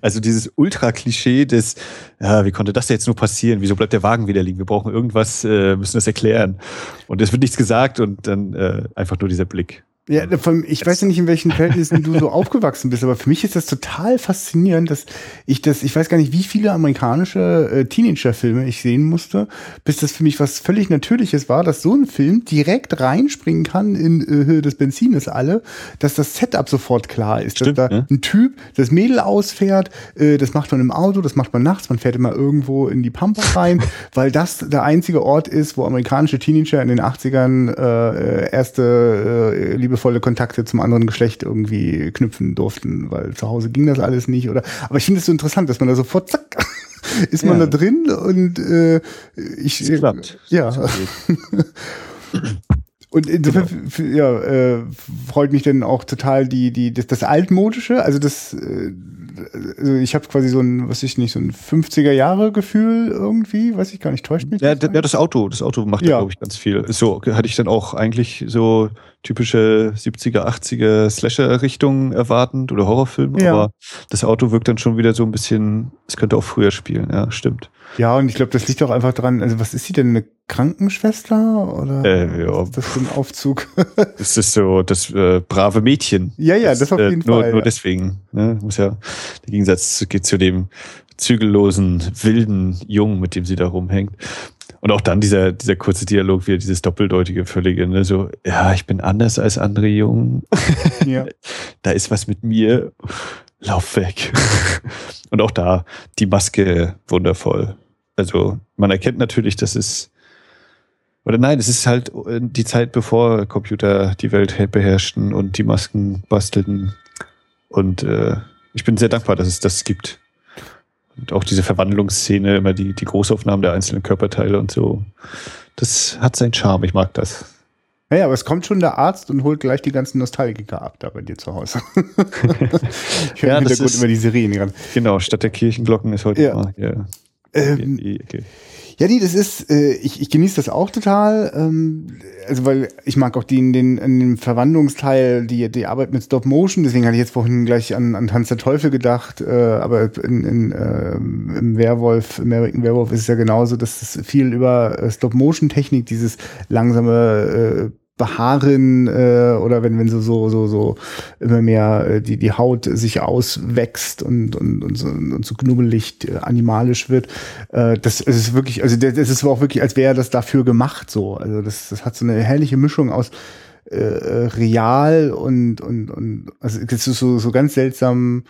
Also dieses Ultra-Klischee des, ja, wie konnte das jetzt nur passieren? Wieso bleibt der Wagen wieder liegen? Wir brauchen irgendwas, äh, müssen das erklären. Und es wird nichts gesagt und dann äh, einfach nur dieser Blick. Ja, ich weiß ja nicht, in welchen Verhältnissen du so aufgewachsen bist, aber für mich ist das total faszinierend, dass ich das, ich weiß gar nicht, wie viele amerikanische äh, Teenager-Filme ich sehen musste, bis das für mich was völlig Natürliches war, dass so ein Film direkt reinspringen kann in äh, Höhe des Benzines alle, dass das Setup sofort klar ist. Stimmt, dass da ja. ein Typ das Mädel ausfährt, äh, das macht man im Auto, das macht man nachts, man fährt immer irgendwo in die Pampa rein, weil das der einzige Ort ist, wo amerikanische Teenager in den 80ern äh, erste äh, liebevolle Kontakte zum anderen Geschlecht irgendwie knüpfen durften, weil zu Hause ging das alles nicht. Oder aber ich finde es so interessant, dass man da sofort zack ist man Ja. da drin und äh, ich Es klappt. ja und insofern f- ja, äh, freut mich dann auch total die die das, das altmodische, also das äh, also ich habe quasi so ein, was ich nicht, so ein 50er Jahre Gefühl irgendwie, weiß ich gar nicht, täuscht mich Ja, das? ja, das Auto, das Auto macht ja, glaube ich, ganz viel. So hatte ich dann auch eigentlich so typische 70er, 80er Slasher-Richtung erwartend oder Horrorfilm, Ja. aber das Auto wirkt dann schon wieder so ein bisschen, es könnte auch früher spielen, ja, stimmt. Ja, und ich glaube, das liegt auch einfach dran, also was ist sie denn, eine Krankenschwester oder Äh, ja. ist das für ein Aufzug? Es ist so das äh, brave Mädchen. ja, ja, das auf äh, jeden nur, Fall. Nur ja. deswegen. Ne? Muss ja, der Gegensatz geht zu dem zügellosen, wilden Jungen, mit dem sie da rumhängt. Und auch dann dieser, dieser kurze Dialog, wieder dieses doppeldeutige, völlige, ne? so, ja, ich bin anders als andere Jungen. ja. da ist was mit mir. Lauf weg. Und auch da die Maske wundervoll. Also man erkennt natürlich, dass es oder nein, es ist halt äh, die Zeit, bevor Computer die Welt beherrschten und die Masken bastelten. Und äh, ich bin sehr dankbar, dass es das gibt. Und auch diese Verwandlungsszene, immer die, die Großaufnahmen der einzelnen Körperteile und so. Das hat seinen Charme, ich mag das. Naja, aber es kommt schon der Arzt und holt gleich die ganzen Nostalgiker ab da bei dir zu Hause. ich höre Ja, im das Hintergrund immer die Serien. Genau, statt der Kirchenglocken ist heute Ja. mal hier Ähm, die Ecke. Ja, nee, das ist, äh, ich, ich genieße das auch total. Ähm, also weil ich mag auch den, den, dem Verwandlungsteil, die, die Arbeit mit Stop Motion, deswegen hatte ich jetzt vorhin gleich an, an Tanz der Teufel gedacht, äh, aber in, in, äh, im Werwolf, American Werewolf ist es ja genauso, dass es viel über äh, Stop Motion Technik, dieses langsame äh, Behaaren äh, oder wenn wenn so so so so immer mehr äh, die die Haut sich auswächst und und und so, und so knubbelig äh, animalisch wird äh, das es ist wirklich also das das ist auch wirklich als wäre das dafür gemacht so also das das hat so eine herrliche Mischung aus äh, äh, real und und und also es ist so so ganz seltsam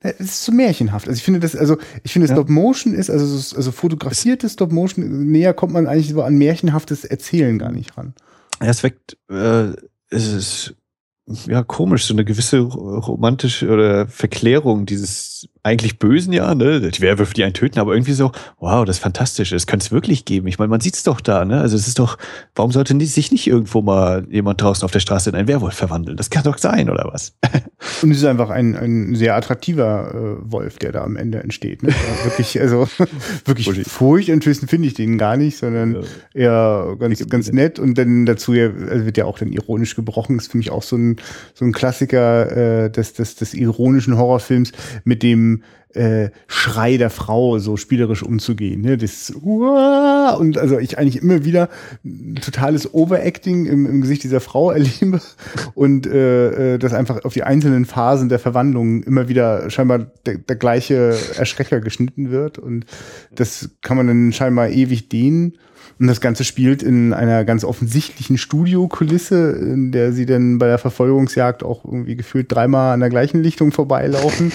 es ist so märchenhaft. Also ich finde das, also ich finde Ja. Stop Motion ist, also, so- also fotografiertes Stop Motion, näher kommt man eigentlich so an märchenhaftes Erzählen gar nicht ran. Es weckt, äh, es ist ja komisch, so eine gewisse romantische oder Verklärung dieses eigentlich Bösen, ja, ne? Die Werwölfe, die einen töten, aber irgendwie so, wow, das ist fantastisch, das könnte es wirklich geben. Ich meine, man sieht es doch da, ne? Also es ist doch, warum sollte sich nicht irgendwo mal jemand draußen auf der Straße in einen Werwolf verwandeln? Das kann doch sein, oder was? Und es ist einfach ein, ein sehr attraktiver äh, Wolf, der da am Ende entsteht. Ne? Ja, wirklich, also wirklich Uli. furchteinflößend finde ich den gar nicht, sondern eher ganz, ganz nett. Und dann dazu ja, also wird ja auch dann ironisch gebrochen. Ist für mich auch so ein, so ein Klassiker äh, des, des, des ironischen Horrorfilms mit dem äh, Schrei der Frau so spielerisch umzugehen. Ne? Das und also ich eigentlich immer wieder ein totales Overacting im, im Gesicht dieser Frau erlebe und äh, äh, das einfach auf die einzelnen Phasen der Verwandlung immer wieder scheinbar der, der gleiche Erschrecker geschnitten wird und das kann man dann scheinbar ewig dehnen. Und das Ganze spielt in einer ganz offensichtlichen Studiokulisse, in der sie dann bei der Verfolgungsjagd auch irgendwie gefühlt dreimal an der gleichen Lichtung vorbeilaufen.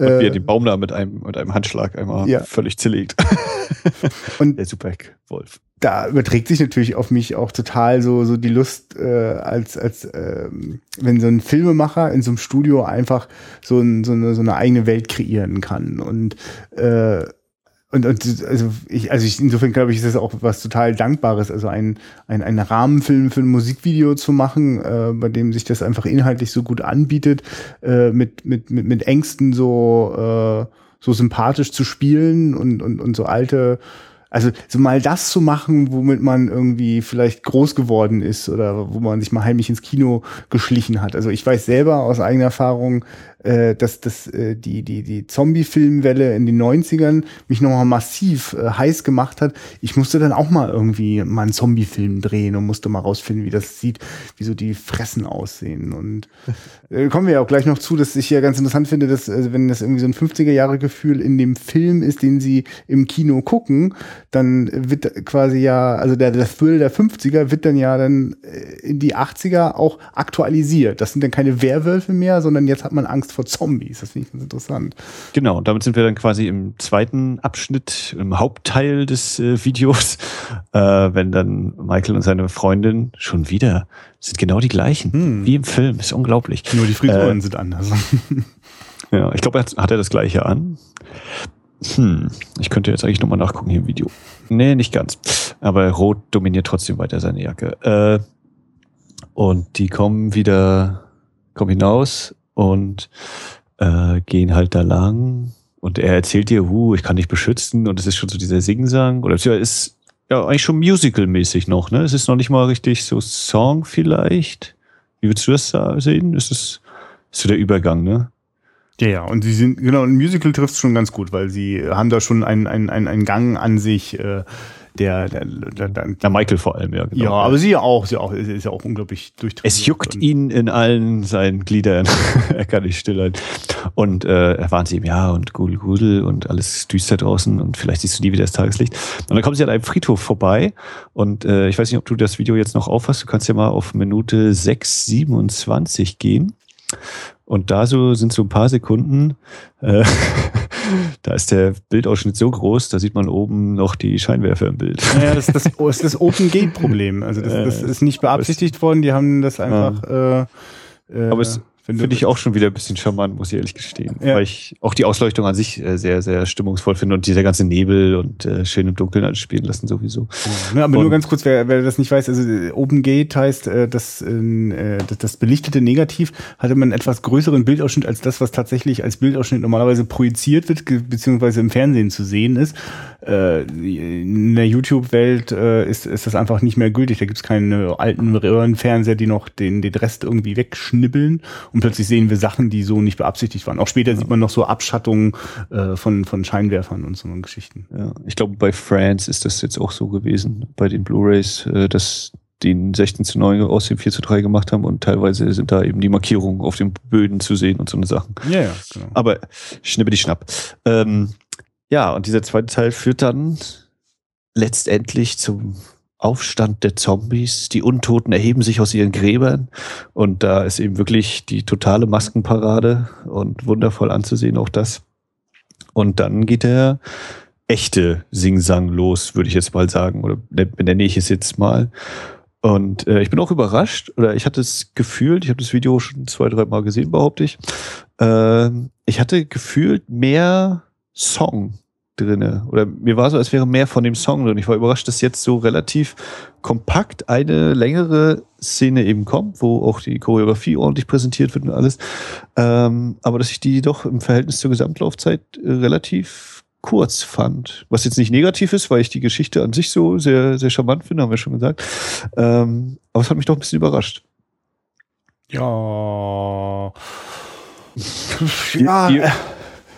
Und wie er Äh, den Baum da mit einem, mit einem Handschlag einmal Ja. völlig zerlegt. Und- der Superwolf. da überträgt sich natürlich auf mich auch total so so die Lust äh, als als ähm, wenn so ein Filmemacher in so einem Studio einfach so, ein, so, eine, so eine eigene Welt kreieren kann und äh, und, und also ich also ich, insofern glaube ich ist das auch was total dankbares also ein ein, ein Rahmenfilm für ein Musikvideo zu machen äh, bei dem sich das einfach inhaltlich so gut anbietet äh, mit mit mit mit Ängsten so äh, so sympathisch zu spielen und und und so alte also so mal das zu machen, womit man irgendwie vielleicht groß geworden ist oder wo man sich mal heimlich ins Kino geschlichen hat. Also ich weiß selber aus eigener Erfahrung, äh, dass das, äh, die, die, die Zombie-Filmwelle in den 90ern mich nochmal massiv äh, heiß gemacht hat. Ich musste dann auch mal irgendwie mal einen Zombie-Film drehen und musste mal rausfinden, wie das sieht, wie so die Fressen aussehen. Und äh, kommen wir ja auch gleich noch zu, dass ich ja ganz interessant finde, dass, also wenn das irgendwie so ein 50er-Jahre-Gefühl in dem Film ist, den sie im Kino gucken, dann wird quasi ja, also der, der Thrill der 50er wird dann ja dann äh, in die 80er auch aktualisiert. Das sind dann keine Werwölfe mehr, sondern jetzt hat man Angst vor Zombies. Das finde ich ganz interessant. Genau, und damit sind wir dann quasi im zweiten Abschnitt, im Hauptteil des äh, Videos, äh, wenn dann Michael und seine Freundin schon wieder sind genau die gleichen, hm. wie im Film. Ist unglaublich. Nur die Frisuren äh, sind anders. ja, ich glaube, hat, hat er das gleiche an. Hm, ich könnte jetzt eigentlich nochmal nachgucken hier im Video. Nee, nicht ganz. Aber Rot dominiert trotzdem weiter seine Jacke. Äh, und die kommen wieder, kommen hinaus und äh, gehen halt da lang. Und er erzählt dir, huh, ich kann dich beschützen. Und es ist schon so dieser Singsang. Oder ja, ist ja eigentlich schon musical-mäßig noch, ne? Es ist noch nicht mal richtig so Song vielleicht. Wie würdest du das sehen? Ist es so der Übergang, ne? Ja, ja, und sie sind, genau, ein Musical trifft es schon ganz gut, weil sie haben da schon einen, einen, einen Gang an sich, äh, der, der, der, der, Michael vor allem, ja. Genau. Ja, aber sie auch, sie auch, ist ja auch unglaublich durchtrainiert. Es juckt ihn in allen seinen Gliedern. er kann nicht stillhalten. Und äh, er warnt sie ihm, ja, und Gudel, Gudel und alles düster draußen und vielleicht siehst du nie wieder das Tageslicht. Und dann kommen sie an einem Friedhof vorbei und äh, ich weiß nicht, ob du das Video jetzt noch aufhast. Du kannst ja mal auf Minute 6,27 gehen. Und da so sind so ein paar Sekunden, äh, da ist der Bildausschnitt so groß, da sieht man oben noch die Scheinwerfer im Bild. Naja, das ist das, das, ist das Open Gate Problem. Also das, das ist nicht beabsichtigt worden, die haben das einfach. Äh, äh, aber es, Finde ich auch schon wieder ein bisschen charmant, muss ich ehrlich gestehen. Ja. Weil ich auch die Ausleuchtung an sich äh, sehr, sehr stimmungsvoll finde und dieser ganze Nebel und äh, schön im Dunkeln alles spielen lassen sowieso. Ja, aber und nur ganz kurz, wer, wer das nicht weiß, also äh, Open Gate heißt, äh, dass, äh, das, das belichtete Negativ hatte man einen etwas größeren Bildausschnitt als das, was tatsächlich als Bildausschnitt normalerweise projiziert wird, beziehungsweise im Fernsehen zu sehen ist. Äh, in der YouTube-Welt äh, ist, ist das einfach nicht mehr gültig. Da gibt es keine alten Röhrenfernseher, die noch den, den Rest irgendwie wegschnibbeln und plötzlich sehen wir Sachen, die so nicht beabsichtigt waren. Auch später ja. sieht man noch so Abschattungen äh, von, von Scheinwerfern und so Geschichten. Ja, ich glaube, bei France ist das jetzt auch so gewesen, bei den Blu-Rays, äh, dass die 16 zu 9 aus dem 4 zu 3 gemacht haben und teilweise sind da eben die Markierungen auf den Böden zu sehen und so eine Sachen. Ja, ja, genau. Aber schnippe die Schnapp. Ähm, ja, und dieser zweite Teil führt dann letztendlich zum Aufstand der Zombies. Die Untoten erheben sich aus ihren Gräbern und da ist eben wirklich die totale Maskenparade und wundervoll anzusehen auch das. Und dann geht der echte Singsang los, würde ich jetzt mal sagen, oder benenne ich es jetzt mal. Und äh, ich bin auch überrascht, oder ich hatte es gefühlt, ich habe das Video schon zwei, drei Mal gesehen, behaupte ich. Äh, ich hatte gefühlt mehr Song drinne. Oder mir war so, als wäre mehr von dem Song drin. Ich war überrascht, dass jetzt so relativ kompakt eine längere Szene eben kommt, wo auch die Choreografie ordentlich präsentiert wird und alles. Ähm, aber dass ich die doch im Verhältnis zur Gesamtlaufzeit äh, relativ kurz fand. Was jetzt nicht negativ ist, weil ich die Geschichte an sich so sehr, sehr charmant finde, haben wir schon gesagt. Ähm, aber es hat mich doch ein bisschen überrascht. Ja. ja. Ihr,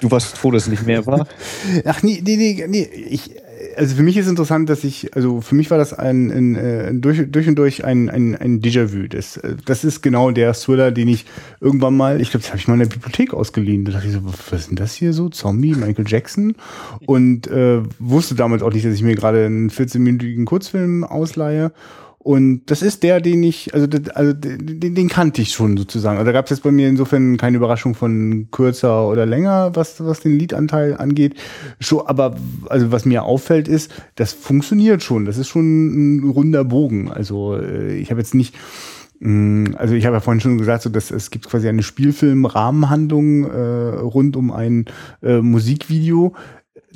Du warst froh, dass es nicht mehr war? Ach nee, nee, nee, nee. Ich, also für mich ist interessant, dass ich, also für mich war das ein, ein, ein durch, durch und durch ein, ein, ein Déjà-vu. Das, das ist genau der Thriller, den ich irgendwann mal, ich glaube, das habe ich mal in der Bibliothek ausgeliehen. Da dachte ich so, was ist denn das hier so? Zombie, Michael Jackson? Und äh, wusste damals auch nicht, dass ich mir gerade einen 14-minütigen Kurzfilm ausleihe. Und das ist der, den ich, also, also den, den kannte ich schon sozusagen. Also da gab es jetzt bei mir insofern keine Überraschung von kürzer oder länger, was, was den Liedanteil angeht. Schon, aber also was mir auffällt ist, das funktioniert schon. Das ist schon ein runder Bogen. Also äh, ich habe jetzt nicht mm, also ich habe ja vorhin schon gesagt, so dass es gibt quasi eine Spielfilm-Rahmenhandlung äh, rund um ein äh, Musikvideo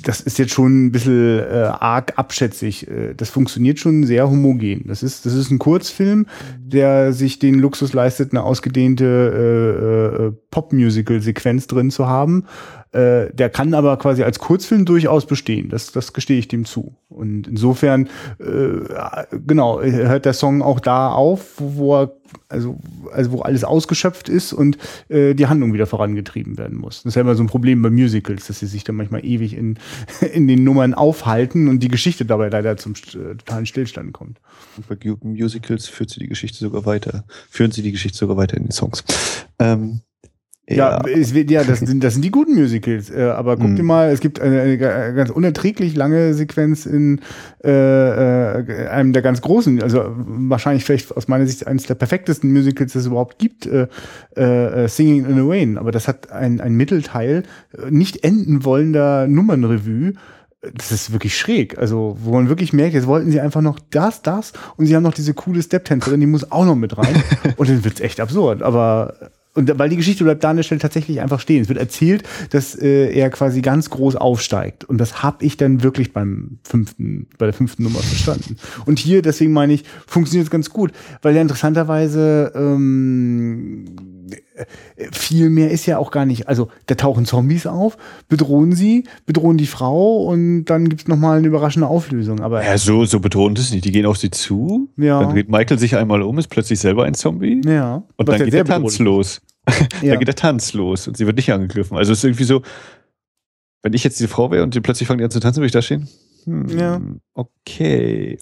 das ist jetzt schon ein bisschen äh, arg abschätzig. Äh, das funktioniert schon sehr homogen. Das ist, das ist ein Kurzfilm, der sich den Luxus leistet, eine ausgedehnte äh, äh, Pop-Musical-Sequenz drin zu haben. Äh, der kann aber quasi als Kurzfilm durchaus bestehen. Das, das gestehe ich dem zu. Und insofern, äh, genau, hört der Song auch da auf, wo, er, also, also wo alles ausgeschöpft ist und äh, die Handlung wieder vorangetrieben werden muss. Das ist ja immer so ein Problem bei Musicals, dass sie sich dann manchmal ewig in, in den Nummern aufhalten und die Geschichte dabei leider zum äh, totalen Stillstand kommt. Und bei Musicals führt sie die Geschichte sogar weiter, führen sie die Geschichte sogar weiter in den Songs. Ähm, ja, ja, es ja das, sind, das sind die guten Musicals. Äh, aber guck dir mal, es gibt eine, eine, ganz unerträglich lange Sequenz in äh, äh, einem der ganz großen, also wahrscheinlich vielleicht aus meiner Sicht eines der perfektesten Musicals, das es überhaupt gibt, äh, äh, Singing in the Rain. Aber das hat ein, ein Mittelteil äh, nicht enden wollender Nummernrevue das ist wirklich schräg. Also, wo man wirklich merkt, jetzt wollten sie einfach noch das, das und sie haben noch diese coole Step-Tänzerin, die muss auch noch mit rein. und dann wird's echt absurd. Aber und weil die Geschichte bleibt da an der Stelle tatsächlich einfach stehen. Es wird erzählt, dass äh, er quasi ganz groß aufsteigt. Und das habe ich dann wirklich beim fünften, bei der fünften Nummer verstanden. Und hier, deswegen meine ich, funktioniert es ganz gut, weil ja interessanterweise ähm, viel mehr ist ja auch gar nicht. Also da tauchen Zombies auf, bedrohen sie, bedrohen die Frau und dann gibt's noch mal eine überraschende Auflösung. Aber ja, so so bedrohen das nicht. Die gehen auf sie zu. Ja. Dann dreht Michael sich einmal um, ist plötzlich selber ein Zombie. Ja. Und dann geht der Tanz los. Ja. dann geht der Tanz los und sie wird nicht angegriffen. Also es ist irgendwie so, wenn ich jetzt die Frau wäre und die plötzlich fangen die an zu tanzen, würde ich da stehen. Hm, ja. Okay.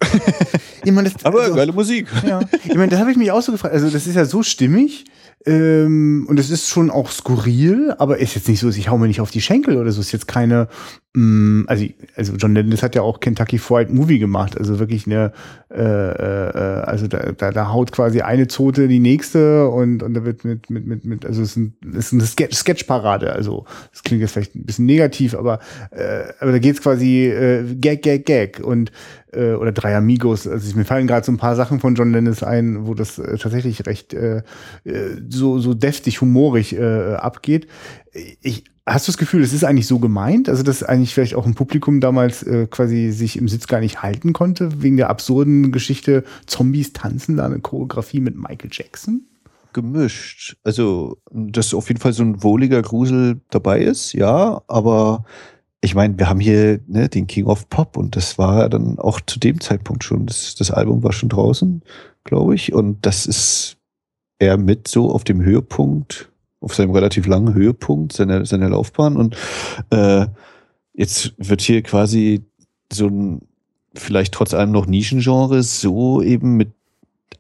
Ich meine, das, Aber also, geile Musik. Ja. Ich meine, da habe ich mich auch so gefragt. Also, das ist ja so stimmig. Ähm, und es ist schon auch skurril, aber ist jetzt nicht so, ich hau mir nicht auf die Schenkel oder so. Ist jetzt keine, mh, mm, also, also John Dennis hat ja auch Kentucky Fried Movie gemacht, also wirklich eine, äh, äh, also da, da, da haut quasi eine Zote die nächste und, und da wird mit, mit, mit, mit also es ist, ein, es ist eine Sketch, Sketchparade. Also das klingt jetzt vielleicht ein bisschen negativ, aber, äh, aber da geht's quasi äh, Gag, Gag, Gag und äh, oder drei Amigos. Also mir fallen gerade so ein paar Sachen von John Dennis ein, wo das äh, tatsächlich recht äh, äh, so so deftig, humorig äh, abgeht. Ich Hast du das Gefühl, es ist eigentlich so gemeint? Also, dass eigentlich vielleicht auch ein Publikum damals äh, quasi sich im Sitz gar nicht halten konnte, wegen der absurden Geschichte Zombies tanzen, da eine Choreografie mit Michael Jackson? Gemischt. Also, dass auf jeden Fall so ein wohliger Grusel dabei ist, ja, aber ich meine, wir haben hier ne, den King of Pop und das war dann auch zu dem Zeitpunkt schon, das, das Album war schon draußen, glaube ich, und das ist eher mit so auf dem Höhepunkt, auf seinem relativ langen Höhepunkt seiner, seiner Laufbahn. Und äh, jetzt wird hier quasi so ein vielleicht trotz allem noch Nischengenre so eben mit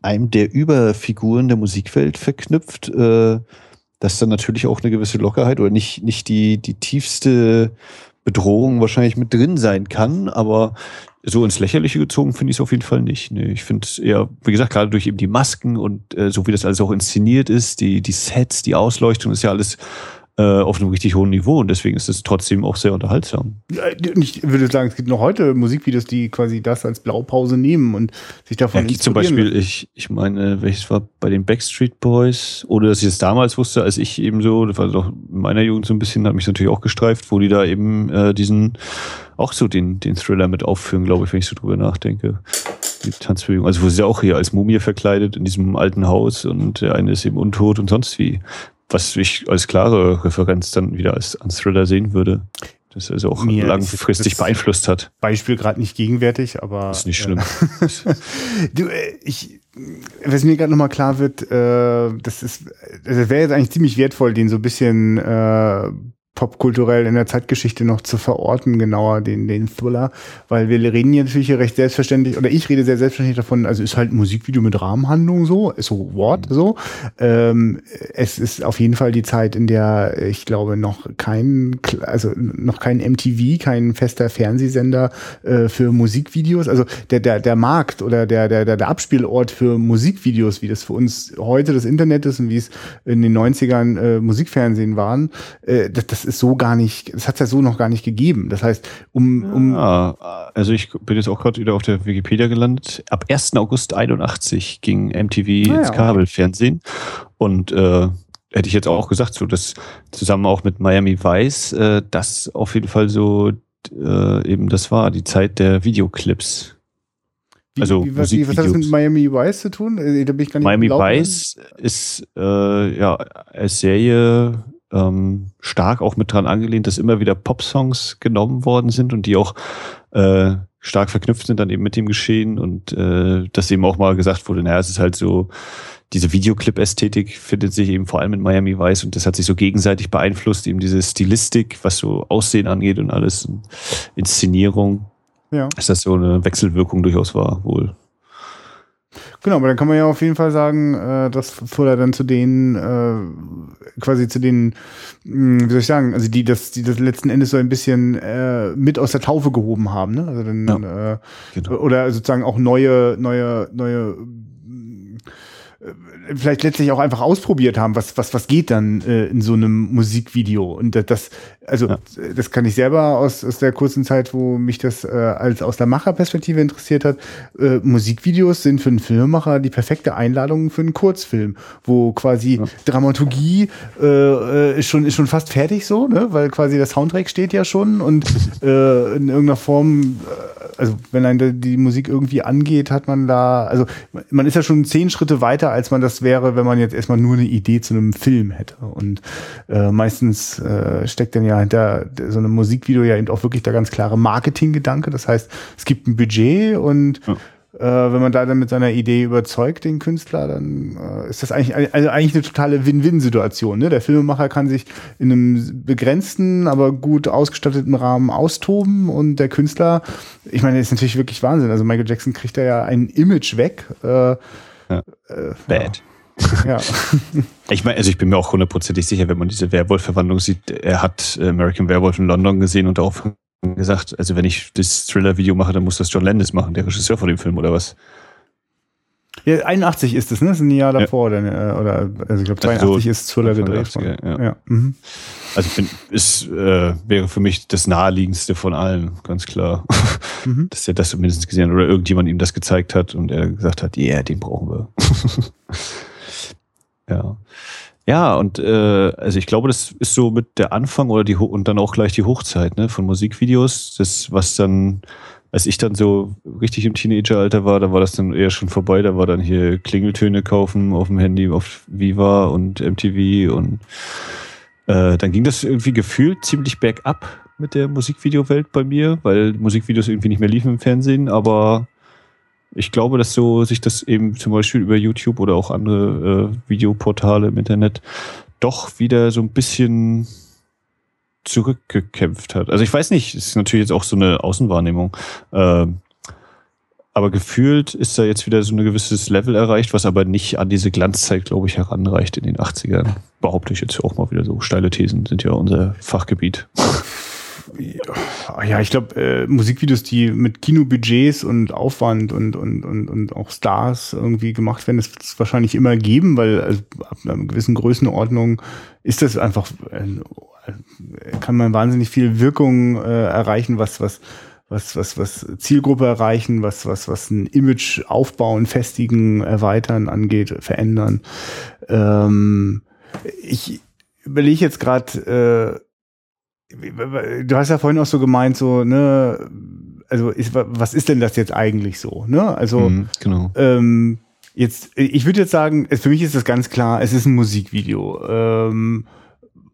einem der Überfiguren der Musikwelt verknüpft, äh, dass dann natürlich auch eine gewisse Lockerheit oder nicht, nicht die, die tiefste Bedrohung wahrscheinlich mit drin sein kann, aber so ins Lächerliche gezogen finde ich es auf jeden Fall nicht. Nee, ich finde es eher, wie gesagt, gerade durch eben die Masken und äh, so wie das alles auch inszeniert ist, die, die Sets, die Ausleuchtung, ist ja alles auf einem richtig hohen Niveau und deswegen ist es trotzdem auch sehr unterhaltsam. Ich würde sagen, es gibt noch heute Musikvideos, die quasi das als Blaupause nehmen und sich davon ja, Zum Beispiel, ich, ich meine, welches war bei den Backstreet Boys oder dass ich es damals wusste, als ich eben so, das war doch in meiner Jugend so ein bisschen, hat mich natürlich auch gestreift, wo die da eben äh, diesen, auch so den, den Thriller mit aufführen, glaube ich, wenn ich so drüber nachdenke die Tanzbewegung. Also wo sie auch hier als Mumie verkleidet in diesem alten Haus und der eine ist eben untot und sonst wie was ich als klare Referenz dann wieder als, als Thriller sehen würde. Das also auch Mir langfristig beeinflusst hat. Beispiel gerade nicht gegenwärtig, aber. Ist nicht schlimm. du, äh, ich, was mir gerade nochmal klar wird, äh, das ist, das wäre jetzt eigentlich ziemlich wertvoll, den so ein bisschen äh, popkulturell in der Zeitgeschichte noch zu verorten, genauer den, den Thriller, weil wir reden hier natürlich recht selbstverständlich, oder ich rede sehr selbstverständlich davon, also ist halt ein Musikvideo mit Rahmenhandlung so, so Wort so. Ähm, es ist auf jeden Fall die Zeit, in der ich glaube noch kein, also noch kein MTV, kein fester Fernsehsender äh, für Musikvideos, also der, der, der Markt oder der, der, der Abspielort für Musikvideos, wie das für uns heute das Internet ist und wie es in den 90ern äh, Musikfernsehen waren, äh, das, das ist so gar nicht, das hat es ja so noch gar nicht gegeben. Das heißt, um, um ja, also ich bin jetzt auch gerade wieder auf der Wikipedia gelandet. Ab 1. August 81 ging MTV ah, ins Kabelfernsehen und äh, hätte ich jetzt auch gesagt, so dass zusammen auch mit Miami Vice, äh, das auf jeden Fall so äh, eben das war die Zeit der Videoclips. Also wie, was, wie, was hat das mit Miami Vice zu tun? Äh, da bin ich gar nicht Miami Vice ist äh, ja als Serie ähm, stark auch mit dran angelehnt, dass immer wieder Pop-Songs genommen worden sind und die auch äh, stark verknüpft sind dann eben mit dem Geschehen und äh, dass eben auch mal gesagt wurde, naja, es ist halt so, diese Videoclip-Ästhetik findet sich eben vor allem in Miami Vice und das hat sich so gegenseitig beeinflusst, eben diese Stilistik, was so Aussehen angeht und alles, und Inszenierung. Ja. Dass das so eine Wechselwirkung durchaus war, wohl. Genau, aber dann kann man ja auf jeden Fall sagen, äh, dass Fuller dann zu denen, äh, quasi zu den, hm, wie soll ich sagen, also die das, die das letzten Endes so ein bisschen äh, mit aus der Taufe gehoben haben, ne? Also dann, ja, äh, genau. oder sozusagen auch neue, neue, neue vielleicht letztlich auch einfach ausprobiert haben, was, was, was geht dann äh, in so einem Musikvideo. Und das, also ja. das kann ich selber aus, aus der kurzen Zeit, wo mich das äh, als aus der Macherperspektive interessiert hat. Äh, Musikvideos sind für einen Filmemacher die perfekte Einladung für einen Kurzfilm, wo quasi ja. Dramaturgie äh, äh, ist, schon, ist schon fast fertig so, ne? weil quasi der Soundtrack steht ja schon und äh, in irgendeiner Form, äh, also wenn ein die Musik irgendwie angeht, hat man da, also man ist ja schon zehn Schritte weiter, als man das wäre, wenn man jetzt erstmal nur eine Idee zu einem Film hätte. Und äh, meistens äh, steckt dann ja hinter so einem Musikvideo ja eben auch wirklich der ganz klare Marketinggedanke. Das heißt, es gibt ein Budget und ja. Äh, wenn man da dann mit seiner Idee überzeugt, den Künstler, dann äh, ist das eigentlich, also eigentlich eine totale Win-Win-Situation. Ne? Der Filmemacher kann sich in einem begrenzten, aber gut ausgestatteten Rahmen austoben und der Künstler, ich meine, das ist natürlich wirklich Wahnsinn. Also Michael Jackson kriegt da ja ein Image weg. Äh, ja. Äh, Bad. Ja. ich meine, also ich bin mir auch hundertprozentig sicher, wenn man diese Werwolf-Verwandlung sieht, er hat American Werewolf in London gesehen und darauf gesagt, also wenn ich das Thriller-Video mache, dann muss das John Landis machen, der Regisseur von dem Film oder was? Ja, 81 ist es, ne? Das ist ein Jahr davor, ja. denn, äh, oder also ich glaube 82 so ist Thriller gedreht. 80, ja. ja. Mhm. Also bin, ist, äh, wäre für mich das naheliegendste von allen, ganz klar. Mhm. Dass er das zumindest gesehen hat oder irgendjemand ihm das gezeigt hat und er gesagt hat, ja, yeah, den brauchen wir. ja. Ja, und äh, also ich glaube, das ist so mit der Anfang oder die und dann auch gleich die Hochzeit ne, von Musikvideos. Das, was dann, als ich dann so richtig im Teenageralter war, da war das dann eher schon vorbei. Da war dann hier Klingeltöne kaufen auf dem Handy, auf Viva und MTV und äh, dann ging das irgendwie gefühlt ziemlich bergab mit der Musikvideowelt bei mir, weil Musikvideos irgendwie nicht mehr liefen im Fernsehen, aber ich glaube, dass so sich das eben zum Beispiel über YouTube oder auch andere äh, Videoportale im Internet doch wieder so ein bisschen zurückgekämpft hat. Also ich weiß nicht, ist natürlich jetzt auch so eine Außenwahrnehmung. Äh, aber gefühlt ist da jetzt wieder so ein gewisses Level erreicht, was aber nicht an diese Glanzzeit, glaube ich, heranreicht in den 80ern. Behaupte ich jetzt auch mal wieder so. Steile Thesen sind ja unser Fachgebiet. Ja, ich glaube, äh, Musikvideos, die mit Kinobudgets und Aufwand und, und, und, und auch Stars irgendwie gemacht werden, das wird es wahrscheinlich immer geben, weil also, ab einer gewissen Größenordnung ist das einfach, äh, kann man wahnsinnig viel Wirkung äh, erreichen, was, was, was, was, was Zielgruppe erreichen, was, was, was ein Image aufbauen, festigen, erweitern angeht, verändern. Ähm, ich überlege jetzt gerade, äh, du hast ja vorhin auch so gemeint, so, ne, also ist, was ist denn das jetzt eigentlich so, ne? Also, mhm, genau. ähm, jetzt, ich würde jetzt sagen, für mich ist das ganz klar, es ist ein Musikvideo. Ähm,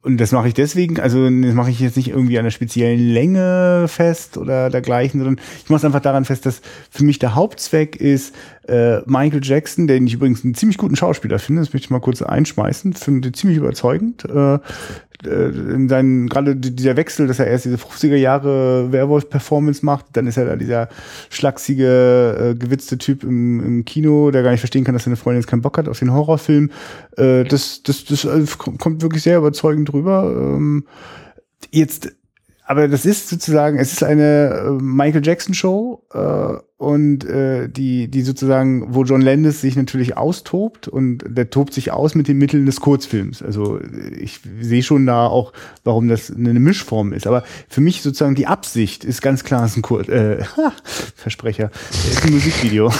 und das mache ich deswegen, also das mache ich jetzt nicht irgendwie an einer speziellen Länge fest oder dergleichen, sondern ich mache es einfach daran fest, dass für mich der Hauptzweck ist, äh, Michael Jackson, den ich übrigens einen ziemlich guten Schauspieler finde, das möchte ich mal kurz einschmeißen, finde ziemlich überzeugend. Äh, äh, in seinen, gerade dieser Wechsel, dass er erst diese 50er Jahre Werwolf-Performance macht, dann ist er da dieser schlachsige, äh, gewitzte Typ im, im Kino, der gar nicht verstehen kann, dass seine Freundin jetzt keinen Bock hat auf den Horrorfilm. Äh, das, das, das äh, kommt wirklich sehr überzeugend rüber. Ähm, jetzt, aber das ist sozusagen, es ist eine äh, Michael Jackson Show, äh, und äh, die, die sozusagen, wo John Landis sich natürlich austobt und der tobt sich aus mit den Mitteln des Kurzfilms. Also ich sehe schon da auch, warum das eine Mischform ist. Aber für mich sozusagen die Absicht ist ganz klar, ist ein Kur äh, Versprecher, ist ein Musikvideo.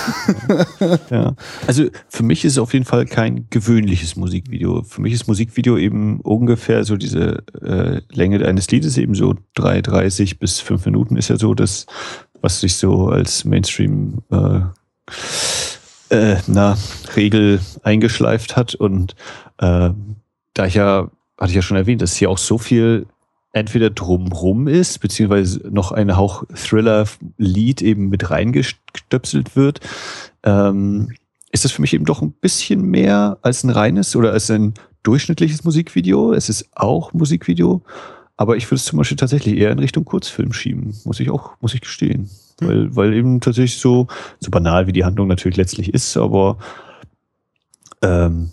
ja. Also für mich ist es auf jeden Fall kein gewöhnliches Musikvideo. Für mich ist Musikvideo eben ungefähr so diese äh, Länge eines Liedes, eben so 3,30 bis 5 Minuten ist ja so das was sich so als Mainstream äh, äh, na, Regel eingeschleift hat. Und äh, da ich ja hatte ich ja schon erwähnt, dass hier auch so viel entweder drumrum ist, beziehungsweise noch ein Hauch Thriller-Lied eben mit reingestöpselt wird, ähm, ist das für mich eben doch ein bisschen mehr als ein reines oder als ein durchschnittliches Musikvideo. Es ist auch Musikvideo, aber ich würde es zum Beispiel tatsächlich eher in Richtung Kurzfilm schieben, muss ich auch, muss ich gestehen. Hm. Weil, weil eben tatsächlich so, so banal wie die Handlung natürlich letztlich ist, aber ähm,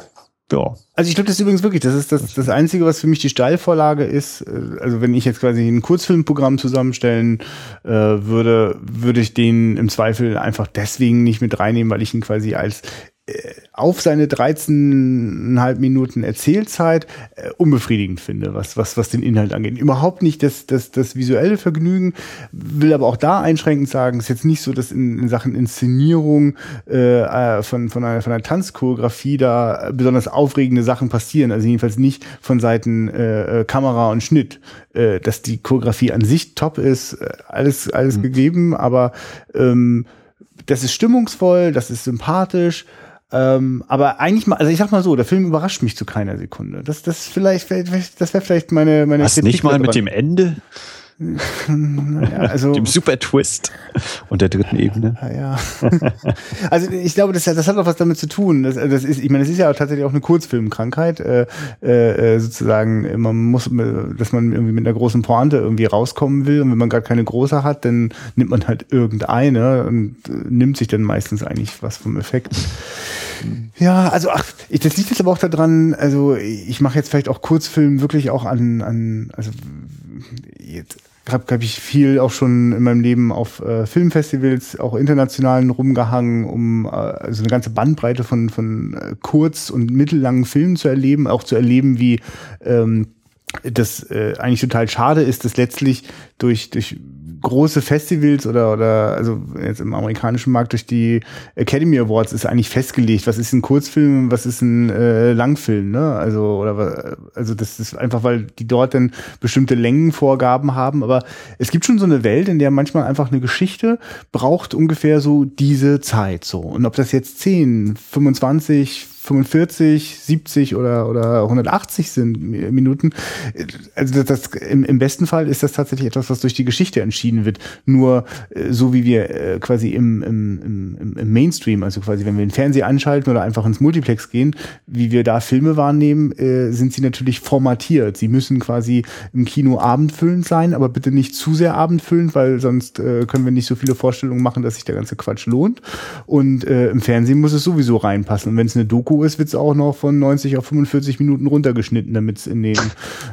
ja. Also ich glaube, das ist übrigens wirklich, das ist das, das Einzige, was für mich die Steilvorlage ist. Äh, also wenn ich jetzt quasi ein Kurzfilmprogramm zusammenstellen äh, würde, würde ich den im Zweifel einfach deswegen nicht mit reinnehmen, weil ich ihn quasi als auf seine 13,5 Minuten Erzählzeit äh, unbefriedigend finde, was, was, was den Inhalt angeht. Überhaupt nicht das, das, das visuelle Vergnügen, will aber auch da einschränkend sagen, ist jetzt nicht so, dass in, in Sachen Inszenierung äh, äh von, von, einer, von einer Tanzchoreografie da besonders aufregende Sachen passieren. Also jedenfalls nicht von Seiten äh, Kamera und Schnitt. Äh, dass die Choreografie an sich top ist, alles, alles mhm. gegeben, aber ähm, das ist stimmungsvoll, das ist sympathisch ähm, aber eigentlich mal, also ich sag mal so, der Film überrascht mich zu keiner Sekunde. Das, das vielleicht, das wäre vielleicht meine, meine. Was nicht mal mit dem Ende? Naja, also, dem Super Twist und der dritten Ebene. Ja, also ich glaube, das, das hat auch was damit zu tun. Das, das ist, ich meine, es ist ja tatsächlich auch eine Kurzfilmkrankheit, äh, äh, sozusagen. Man muss, dass man irgendwie mit einer großen Pointe irgendwie rauskommen will und wenn man gar keine große hat, dann nimmt man halt irgendeine und nimmt sich dann meistens eigentlich was vom Effekt. Ja, also ach, ich, das liegt jetzt aber auch daran, also ich mache jetzt vielleicht auch Kurzfilm wirklich auch an, an also jetzt habe hab ich viel auch schon in meinem Leben auf äh, Filmfestivals, auch internationalen rumgehangen, um äh, also eine ganze Bandbreite von, von äh, kurz- und mittellangen Filmen zu erleben, auch zu erleben, wie ähm, das äh, eigentlich total schade ist, dass letztlich durch, durch große Festivals oder, oder also jetzt im amerikanischen Markt durch die Academy Awards ist eigentlich festgelegt, was ist ein Kurzfilm, was ist ein äh, Langfilm, ne? Also oder also das ist einfach, weil die dort dann bestimmte Längenvorgaben haben, aber es gibt schon so eine Welt, in der manchmal einfach eine Geschichte braucht ungefähr so diese Zeit so und ob das jetzt 10, 25, 45, 70 oder, oder 180 sind Minuten. Also das, das im, im besten Fall ist das tatsächlich etwas, was durch die Geschichte entschieden wird. Nur äh, so wie wir äh, quasi im, im, im, Mainstream, also quasi wenn wir den Fernseher anschalten oder einfach ins Multiplex gehen, wie wir da Filme wahrnehmen, äh, sind sie natürlich formatiert. Sie müssen quasi im Kino abendfüllend sein, aber bitte nicht zu sehr abendfüllend, weil sonst können wir nicht so viele Vorstellungen machen, dass sich der ganze Quatsch lohnt. Und äh, im Fernsehen muss es sowieso reinpassen. Und wenn es eine Doku ist, wird es auch noch von 90 auf 45 Minuten runtergeschnitten, damit es in den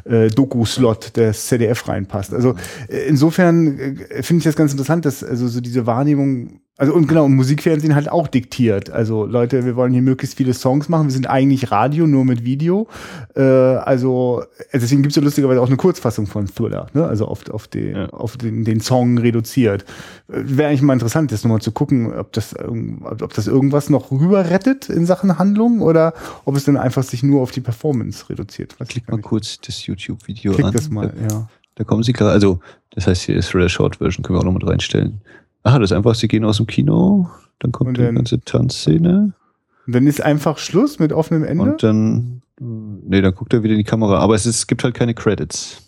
äh, Doku-Slot des ZDF reinpasst. Also äh, insofern äh, finde ich das ganz interessant, dass also so diese Wahrnehmung also und genau, und Musikfernsehen halt auch diktiert. Also Leute, wir wollen hier möglichst viele Songs machen. Wir sind eigentlich Radio, nur mit Video. Äh, also deswegen gibt es ja lustigerweise auch eine Kurzfassung von Thriller, ne? also auf, auf, die, ja. auf den, den Song reduziert. Wäre eigentlich mal interessant, das nochmal zu gucken, ob das, ob das irgendwas noch rüber rettet in Sachen Handlung oder ob es dann einfach sich nur auf die Performance reduziert. Klick mal kurz das YouTube-Video an. Klick das mal, ja. Da kommen sie gerade, also das heißt, hier ist Thriller Short Version, können wir auch noch mit reinstellen. Aha, das ist einfach, sie gehen aus dem Kino, dann kommt und die dann, ganze Tanzszene. Und dann ist einfach Schluss mit offenem Ende? Und dann, nee, dann guckt er wieder in die Kamera. Aber es, ist, es gibt halt keine Credits.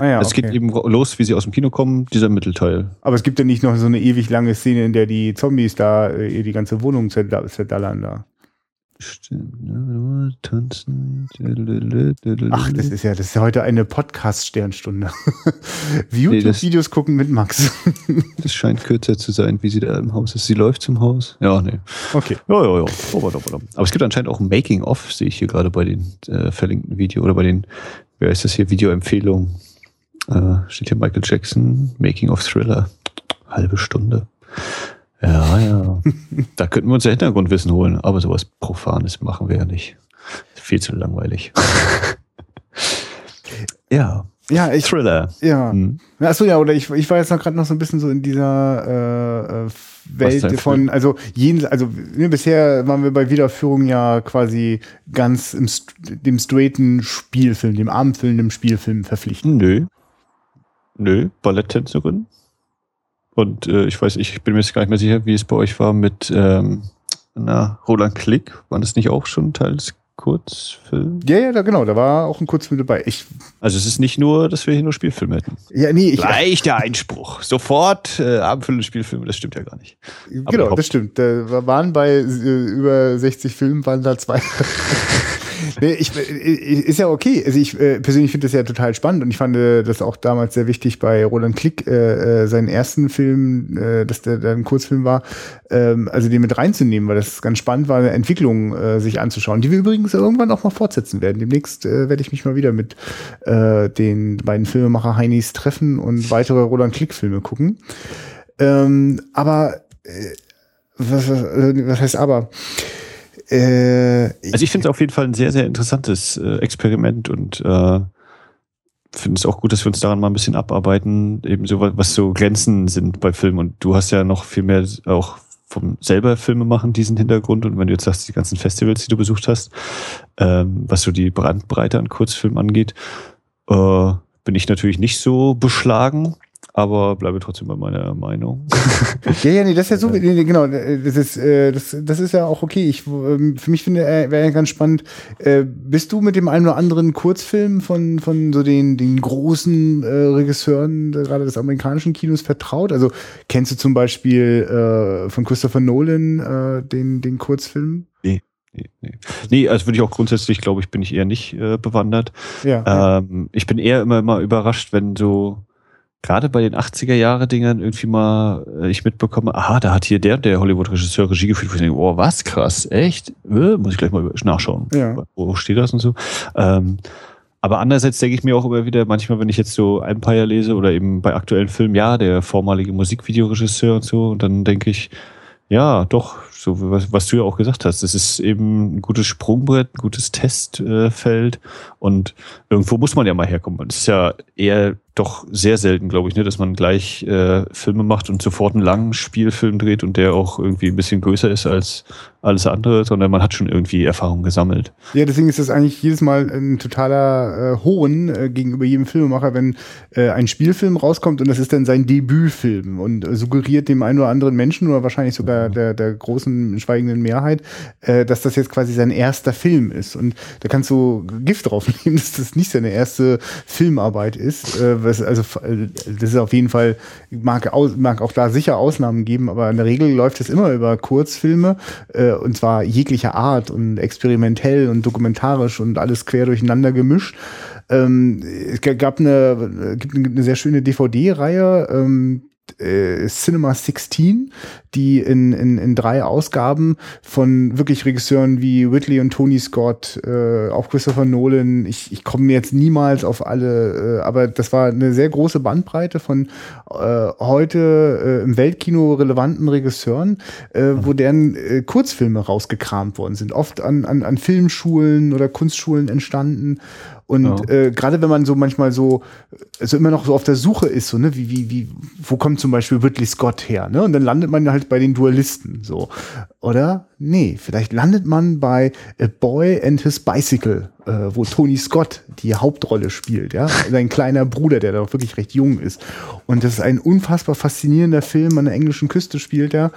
Ah ja, es okay. geht eben los, wie sie aus dem Kino kommen, dieser Mittelteil. Aber es gibt ja nicht noch so eine ewig lange Szene, in der die Zombies da äh, die ganze Wohnung zerdallern da. Stimmt, ne? Tanzen. Ach, das ist ja, das ist ja heute eine Podcast-Sternstunde. YouTube-Videos nee, gucken mit Max. das scheint kürzer zu sein, wie sie da im Haus ist. Sie läuft zum Haus. Ja, nee. Okay. Ja, ja, ja. Aber es gibt anscheinend auch Making-of, sehe ich hier gerade bei den äh, verlinkten Video oder bei den, wer ist das hier, Videoempfehlungen. Äh, steht hier Michael Jackson, Making-of Thriller. Halbe Stunde. Ja, ja. da könnten wir uns ja Hintergrundwissen holen, aber sowas Profanes machen wir ja nicht. Viel zu langweilig. ja. Ja, ich, Thriller. Ja. Hm. Achso, ja, oder ich, ich war jetzt noch gerade noch so ein bisschen so in dieser äh, Welt von, also jeden, also ne, bisher waren wir bei Wiederaufführung ja quasi ganz im, dem straighten Spielfilm, dem abendfüllenden Spielfilm verpflichtet. Nö. Nö, Balletttänzerin. Und äh, ich weiß, ich bin mir jetzt gar nicht mehr sicher, wie es bei euch war mit ähm, na, Roland Klick. War das nicht auch schon Teil des Kurzfilm? Ja, ja, da, genau, da war auch ein Kurzfilm dabei. Ich, Also es ist nicht nur, dass wir hier nur Spielfilme hätten. ja, nee, ich, Gleich der Einspruch. Sofort äh, abendfüllende Spielfilme, das stimmt ja gar nicht. Aber genau, das stimmt. Da waren bei äh, über 60 Filmen, waren da zwei. nee, ich, äh, ist ja okay. Also ich äh, persönlich finde das ja total spannend und ich fand äh, das auch damals sehr wichtig bei Roland Klick, äh, äh, seinen ersten Film, äh, dass der, ein Kurzfilm war, ähm, also den mit reinzunehmen, weil das ganz spannend war, eine Entwicklung äh, sich anzuschauen, die wir übrigens irgendwann auch mal fortsetzen werden. Demnächst äh, werde ich mich mal wieder mit äh, den beiden Filmemacher Heinis treffen und weitere Roland Klick-Filme gucken. Ähm, aber äh, was, was, äh, was heißt aber? Äh, Also ich finde es auf jeden Fall ein sehr, sehr interessantes äh, Experiment und äh, finde es auch gut, dass wir uns daran mal ein bisschen abarbeiten, eben so was, so Grenzen sind bei Filmen. Und du hast ja noch viel mehr auch vom selber Filme machen, diesen Hintergrund. Und wenn du jetzt sagst, die ganzen Festivals, die du besucht hast, ähm, was so die Brandbreite an Kurzfilmen angeht, äh, bin ich natürlich nicht so beschlagen, aber bleibe trotzdem bei meiner Meinung. ja, ja, nee, das ist ja so, nee, nee, genau, das ist, äh, das, das ist ja auch okay. Ich, ähm, für mich finde, äh, wäre ja ganz spannend. Äh, bist du mit dem einen oder anderen Kurzfilm von, von so den, den großen äh, Regisseuren äh, gerade des amerikanischen Kinos vertraut? Also kennst du zum Beispiel äh, von Christopher Nolan äh, den, den Kurzfilm? Nee, nee. nee, also würde ich auch grundsätzlich, glaube ich, bin ich eher nicht äh, bewandert. Ja. Ähm, ich bin eher immer mal überrascht, wenn so gerade bei den 80er Jahre Dingern irgendwie mal äh, ich mitbekomme, aha, da hat hier der der Hollywood Regisseur Regie geführt, wo ich denke, oh, was krass, echt? Äh, muss ich gleich mal nachschauen. Ja. Wo steht das und so? Ähm, aber andererseits denke ich mir auch immer wieder, manchmal, wenn ich jetzt so Empire lese oder eben bei aktuellen Filmen, ja, der vormalige Musikvideoregisseur und so, und dann denke ich, ja, doch, so was, was du ja auch gesagt hast, das ist eben ein gutes Sprungbrett, ein gutes Testfeld und irgendwo muss man ja mal herkommen. Und es ist ja eher doch sehr selten, glaube ich, ne, dass man gleich äh, Filme macht und sofort einen langen Spielfilm dreht und der auch irgendwie ein bisschen größer ist als alles andere, sondern man hat schon irgendwie Erfahrung gesammelt. Ja, deswegen ist das eigentlich jedes Mal ein totaler äh, Hohn äh, gegenüber jedem Filmemacher, wenn äh, ein Spielfilm rauskommt und das ist dann sein Debütfilm und äh, suggeriert dem einen oder anderen Menschen oder wahrscheinlich sogar der, der großen schweigenden Mehrheit, äh, dass das jetzt quasi sein erster Film ist. Und da kannst du Gift drauf nehmen, dass das nicht seine erste Filmarbeit ist. Äh, was, also äh, das ist auf jeden Fall, mag, mag auch da sicher Ausnahmen geben, aber in der Regel läuft es immer über Kurzfilme äh, und zwar jeglicher Art und experimentell und dokumentarisch und alles quer durcheinander gemischt. Ähm, es gab eine, gibt eine sehr schöne DVD-Reihe, ähm, äh, Cinema 16, die in, in, in drei Ausgaben von wirklich Regisseuren wie Whitley und Tony Scott, äh, auch Christopher Nolan, ich, ich komme jetzt niemals auf alle, äh, aber das war eine sehr große Bandbreite von äh, heute äh, im Weltkino relevanten Regisseuren, äh, wo deren äh, Kurzfilme rausgekramt worden sind, oft an, an, an Filmschulen oder Kunstschulen entstanden. Und Ja. äh, gerade wenn man so manchmal so, also immer noch so auf der Suche ist, so, ne, wie, wie, wie, wo kommt zum Beispiel Ridley Scott her, ne? Und dann landet man halt bei den Dualisten, so. Oder? Nee, vielleicht landet man bei A Boy and His Bicycle, äh, wo Tony Scott die Hauptrolle spielt, ja. Sein kleiner Bruder, der da auch wirklich recht jung ist. Und das ist ein unfassbar faszinierender Film, an der englischen Küste spielt er.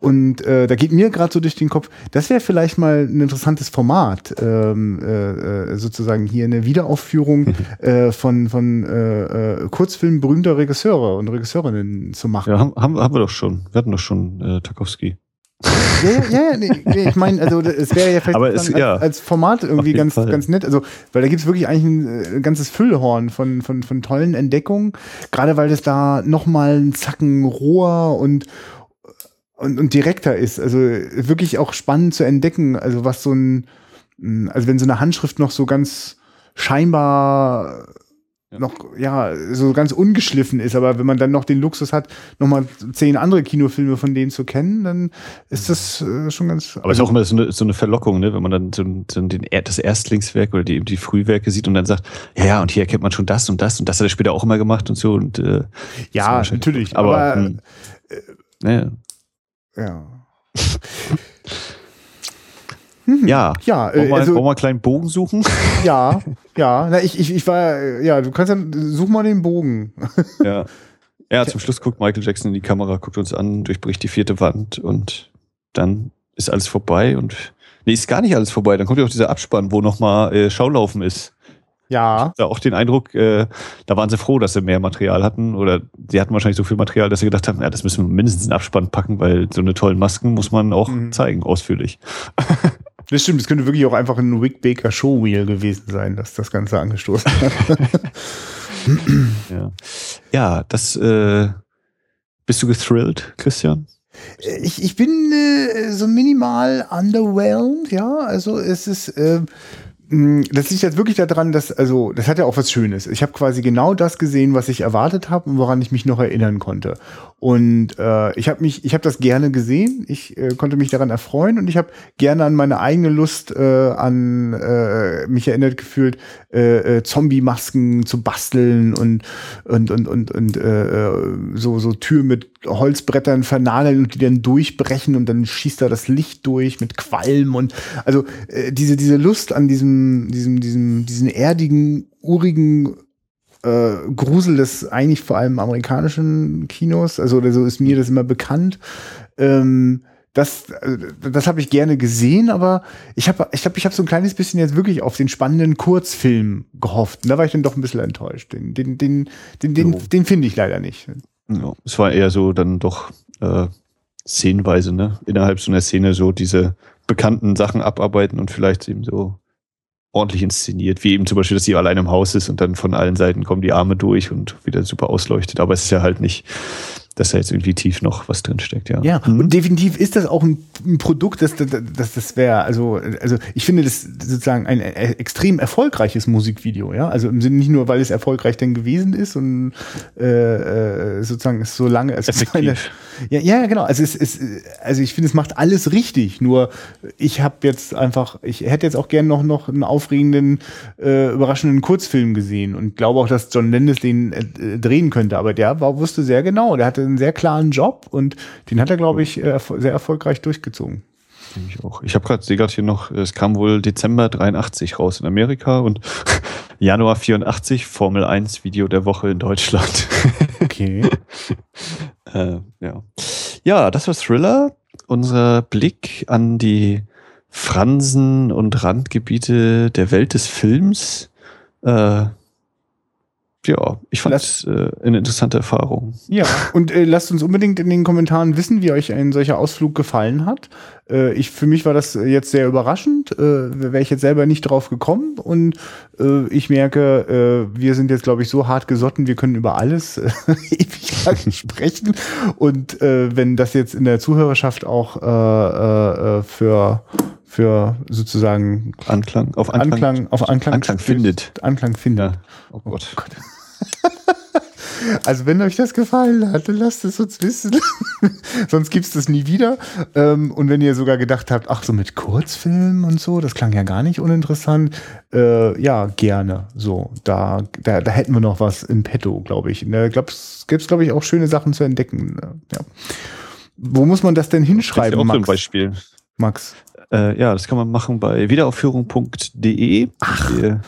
Und äh, da geht mir gerade so durch den Kopf, das wäre vielleicht mal ein interessantes Format, ähm, äh, äh, sozusagen hier eine Wiederaufführung äh, von, von äh, äh, Kurzfilmen berühmter Regisseure und Regisseurinnen zu machen. Ja, haben, haben, haben wir doch schon. Wir hatten doch schon äh, Tarkovsky. Ja, ja, ja, nee, nee, ich meine, also es wäre ja vielleicht es- sozusagen als, ja. als Format irgendwie ganz, Fall. ganz nett. Also, weil da gibt's wirklich eigentlich ein, äh, ganzes Füllhorn von, von, von tollen Entdeckungen, gerade weil es da nochmal ein Zacken roher und, und, und direkter ist. Also wirklich auch spannend zu entdecken, also was so ein, mh, also wenn so eine Handschrift noch so ganz scheinbar Ja. noch, ja, so ganz ungeschliffen ist, aber wenn man dann noch den Luxus hat, nochmal zehn andere Kinofilme von denen zu kennen, dann ist das äh, schon ganz. Aber es ist auch immer so eine, so eine Verlockung, ne? wenn man dann so, so den, das Erstlingswerk oder die, die Frühwerke sieht und dann sagt, ja, ja, und hier erkennt man schon das und das und das hat er später auch immer gemacht und so. Und, äh, ja, natürlich, Aber, aber, hm, naja. ja. ja, Ja, wollen, äh, wir, also, wollen wir einen kleinen Bogen suchen? ja, ja, na, ich, ich, ich war, äh, ja, du kannst ja, such mal den Bogen. ja. Ja, zum Schluss guckt Michael Jackson in die Kamera, guckt uns an, durchbricht die vierte Wand und dann ist alles vorbei und Nee, ist gar nicht alles vorbei. Dann kommt ja auch dieser Abspann, wo nochmal äh, Schaulaufen ist. Ja. Da auch den Eindruck, äh, da waren sie froh, dass sie mehr Material hatten. Oder sie hatten wahrscheinlich so viel Material, dass sie gedacht haben, ja, das müssen wir mindestens in Abspann packen, weil so eine tollen Masken muss man auch Mhm. zeigen, ausführlich. Das stimmt, das könnte wirklich auch einfach ein Wick Baker Showwheel gewesen sein, dass das Ganze angestoßen hat. Ja, ja das äh, bist du gethrilled, Christian? Ich, ich bin äh, so minimal underwhelmed, ja. Also es ist, äh, das liegt jetzt wirklich daran, dass, also das hat ja auch was Schönes. Ich habe quasi genau das gesehen, was ich erwartet habe und woran ich mich noch erinnern konnte. Und äh, ich habe mich, ich habe das gerne gesehen. Ich äh, konnte mich daran erfreuen und ich habe gerne an meine eigene Lust äh, an äh, mich erinnert gefühlt, äh, äh, Zombie-Masken zu basteln und und und und und äh, äh, so so Tür mit Holzbrettern vernageln und die dann durchbrechen und dann schießt da das Licht durch mit Qualm und also äh, diese diese Lust an diesem diesem diesem diesen erdigen urigen äh, Grusel des eigentlich vor allem amerikanischen Kinos, also oder so ist mir das immer bekannt. Ähm, das, äh, das habe ich gerne gesehen, aber ich habe, ich glaube, ich habe so ein kleines bisschen jetzt wirklich auf den spannenden Kurzfilm gehofft. Und da war ich dann doch ein bisschen enttäuscht. Den, den, den, den, den, Jo. den finde ich leider nicht. Ja, es war eher so dann doch äh, szenenweise, ne? Innerhalb so einer Szene so diese bekannten Sachen abarbeiten und vielleicht eben so ordentlich inszeniert, wie eben zum Beispiel, dass sie allein im Haus ist und dann von allen Seiten kommen die Arme durch und wieder super ausleuchtet. Aber es ist ja halt nicht, dass da jetzt irgendwie tief noch was drin steckt, ja. Ja, Mhm. und definitiv ist das auch ein, ein Produkt, das, das, das, das wäre, also, also ich finde das sozusagen ein extrem erfolgreiches Musikvideo, ja. Also im Sinne nicht nur, weil es erfolgreich denn gewesen ist und äh, äh, sozusagen es so lange es ist eine, Effektiv. ja, ja, genau. Also es ist, also ich finde, es macht alles richtig. Nur ich habe jetzt einfach, ich hätte jetzt auch gern noch noch einen aufregenden, äh, überraschenden Kurzfilm gesehen und glaube auch, dass John Landis den äh, drehen könnte. Aber der war, wusste sehr genau, der hatte einen sehr klaren Job und den hat er, glaube ich, äh, sehr erfolgreich durchgezogen. Ich auch. Ich habe gerade, sehe gerade hier noch, es kam wohl Dezember 83 raus in Amerika und Januar 84 Formel 1 Video der Woche in Deutschland. Okay. Äh, ja. ja, das war Thriller. Unser Blick an die Fransen und Randgebiete der Welt des Films. Äh, ja, ich fand es äh, eine interessante Erfahrung. Ja, und äh, lasst uns unbedingt in den Kommentaren wissen, wie euch ein solcher Ausflug gefallen hat. Äh, ich, für mich war das jetzt sehr überraschend, äh, wäre ich jetzt selber nicht drauf gekommen und äh, ich merke, äh, wir sind jetzt, glaube ich, so hart gesotten, wir können über alles äh, ewig lang sprechen und äh, wenn das jetzt in der Zuhörerschaft auch äh, äh, für für sozusagen Anklang, auf Anklang. Anklang, auf Anklang, Anklang findet. Anklang findet. Ja. Oh Gott. Also wenn euch das gefallen hat, dann lasst es uns wissen. Sonst gibt's das nie wieder. Ähm, und wenn ihr sogar gedacht habt, ach so mit Kurzfilmen und so, das klang ja gar nicht uninteressant, äh, ja, gerne. So, da, da, da hätten wir noch was in petto, glaube ich. Da gibt's, gibt's glaube ich, auch schöne Sachen zu entdecken. Ja. Wo muss man das denn Das ist hinschreiben, ja auch so ein Max? Beispiel. Max? Äh, ja, das kann man machen bei wiederaufführung.de. Ach.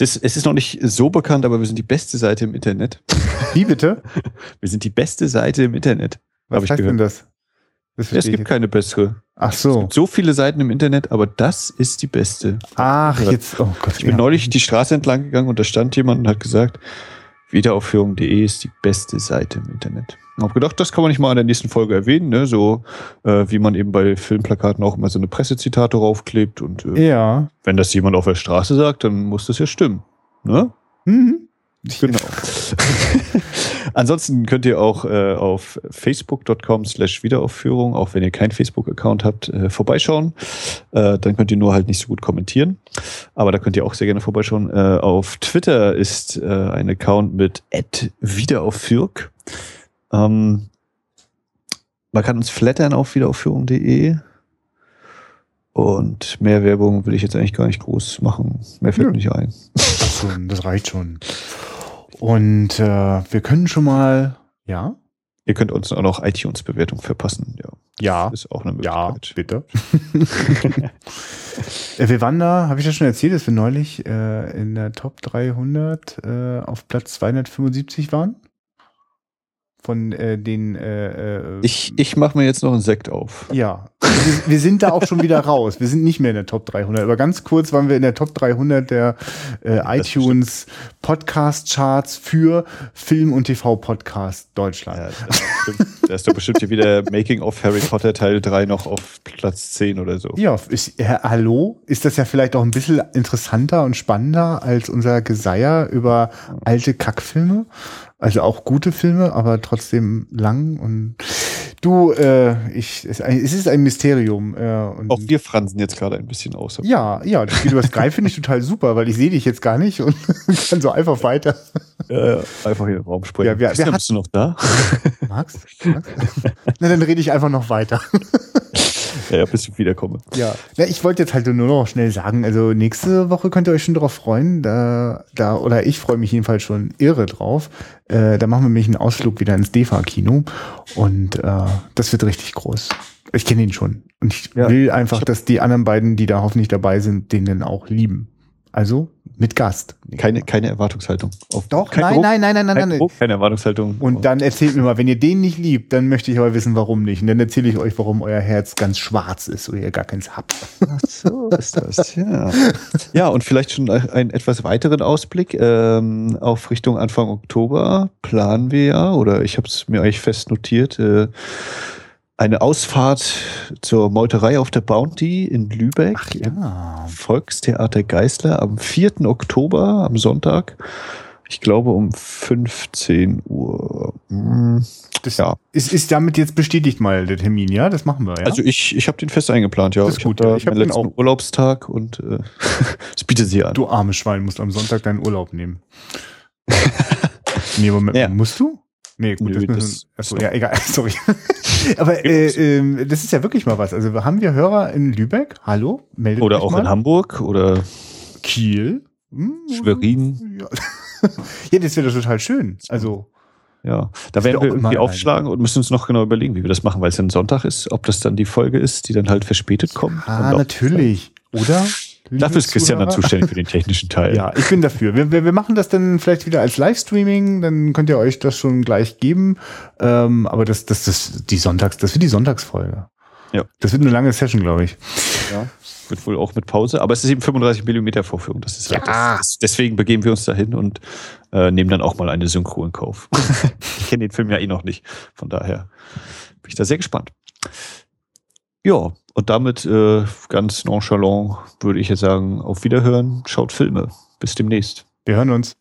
Es ist, es ist noch nicht so bekannt, aber wir sind die beste Seite im Internet. Wie bitte? Wir sind die beste Seite im Internet. Was heißt denn gehört. das? das Es verstehe ich gibt keine bessere. Ach Es so. gibt so viele Seiten im Internet, aber das ist die beste. Ach, jetzt, oh Gott. Ich bin neulich die Straße entlang gegangen und da stand jemand und hat gesagt, wiederaufführung.de ist die beste Seite im Internet. Ich habe gedacht, das kann man nicht mal in der nächsten Folge erwähnen, ne? so äh, wie man eben bei Filmplakaten auch immer so eine Pressezitate raufklebt und äh, Ja. wenn das jemand auf der Straße sagt, dann muss das ja stimmen. Ne? Mhm. Genau. Ansonsten könnt ihr auch äh, auf facebook.com slash Wiederaufführung, auch wenn ihr keinen Facebook-Account habt, äh, vorbeischauen. Äh, dann könnt ihr nur halt nicht so gut kommentieren. Aber da könnt ihr auch sehr gerne vorbeischauen. Äh, auf Twitter ist äh, ein Account mit wiederaufführk. Ähm, man kann uns flattern auf wiederaufführung.de. Und mehr Werbung will ich jetzt eigentlich gar nicht groß machen. Mehr fällt Ja. mir nicht ein. Ach so, das reicht schon. Und äh, wir können schon mal, ja, Ihr könnt uns auch noch iTunes-Bewertung verpassen. Ja, ja, ist auch eine ja, Möglichkeit. bitte. Äh, wir waren da, habe ich das schon erzählt, dass wir neulich äh, in der Top 300 äh, auf Platz 275 waren? Von äh, den. Äh, äh ich ich mache mir jetzt noch einen Sekt auf. Ja, wir, wir, sind da auch schon wieder raus. Wir sind nicht mehr in der Top 300. Aber ganz kurz waren wir in der Top 300 der äh, iTunes Podcast Charts für Film- und TV-Podcast Deutschland. Ja, da ist doch bestimmt hier wieder Making of Harry Potter Teil 3 noch auf Platz 10 oder so. Ja, ist, äh, hallo? Ist das ja vielleicht auch ein bisschen interessanter und spannender als unser Geseier über alte Kackfilme? Also auch gute Filme, aber trotzdem lang und du, äh, ich, es, es ist ein Mysterium. Äh, und auch wir fransen jetzt gerade ein bisschen aus. Ja, ja, das Spiel über Skype finde ich total super, weil ich sehe dich jetzt gar nicht und kann so einfach weiter. Ja, ja, einfach in den Raum springen. Ja, wer, wer bist du noch da? Max? Max? Na, dann rede ich einfach noch weiter. ja, bis ich wiederkomme. Ja. ja, ich wollte jetzt halt nur noch schnell sagen, also nächste Woche könnt ihr euch schon darauf freuen, da, da, oder ich freue mich jedenfalls schon irre drauf. Äh, da machen wir nämlich einen Ausflug wieder ins DEFA-Kino und äh, das wird richtig groß. Ich kenne ihn schon. Und ich ja, will einfach, dass die anderen beiden, die da hoffentlich dabei sind, den dann auch lieben. Also mit Gast. Keine, keine Erwartungshaltung. Auf Doch, nein, Druck, nein, nein, nein, nein, kein nein. Druck, keine Erwartungshaltung. Und dann erzählt mir mal, wenn ihr den nicht liebt, dann möchte ich aber wissen, warum nicht. Und dann erzähle ich euch, warum euer Herz ganz schwarz ist oder ihr gar keins habt. Ach so ist das, ja. ja, und vielleicht schon einen etwas weiteren Ausblick ähm, auf Richtung Anfang Oktober planen wir ja, oder ich habe es mir eigentlich fest notiert, äh, eine Ausfahrt zur Meuterei auf der Bounty in Lübeck. Ach ja. Volkstheater Geißler am 4. Oktober, am Sonntag. Ich glaube um 15 Uhr. Hm, das ja. ist, ist damit jetzt bestätigt mal der Termin, ja? Das machen wir, ja? Also ich, ich habe den fest eingeplant, ja. Das ist ich gut. Hab da ich habe letzten auch Urlaubstag und äh, es bietet sie an. Du armes Schwein, musst am Sonntag deinen Urlaub nehmen. nee, Moment, ja. musst du? Nee, gut, Nö, das, das achso, ja, egal, sorry. Aber äh, äh, das ist ja wirklich mal was. Also haben wir Hörer in Lübeck? Hallo? Meldet Oder auch mal. in Hamburg oder Kiel? Hm, Schwerin. Ja. ja, das wäre total schön. Also. Ja, da werden wir irgendwie aufschlagen und müssen uns noch genau überlegen, wie wir das machen, weil es ja ein Sonntag ist, ob das dann die Folge ist, die dann halt verspätet kommt. Ah, natürlich. Oder? Dafür ist Christian dann zuständig für den technischen Teil. Ja, ich bin dafür. Wir, wir, wir machen das dann vielleicht wieder als Livestreaming, dann könnt ihr euch das schon gleich geben. Ähm, aber das, das, das, die Sonntags, das wird die Sonntagsfolge. Ja. Das wird eine lange Session, glaube ich. Ja. Wird wohl auch mit Pause, aber es ist eben 35 Millimeter Vorführung. Das ist halt ja. das, deswegen begeben wir uns dahin und äh, nehmen dann auch mal eine Synchro in Kauf. ich kenne den Film ja eh noch nicht. Von daher bin ich da sehr gespannt. Ja, und damit äh, ganz nonchalant würde ich jetzt sagen, auf Wiederhören, schaut Filme. Bis demnächst. Wir hören uns.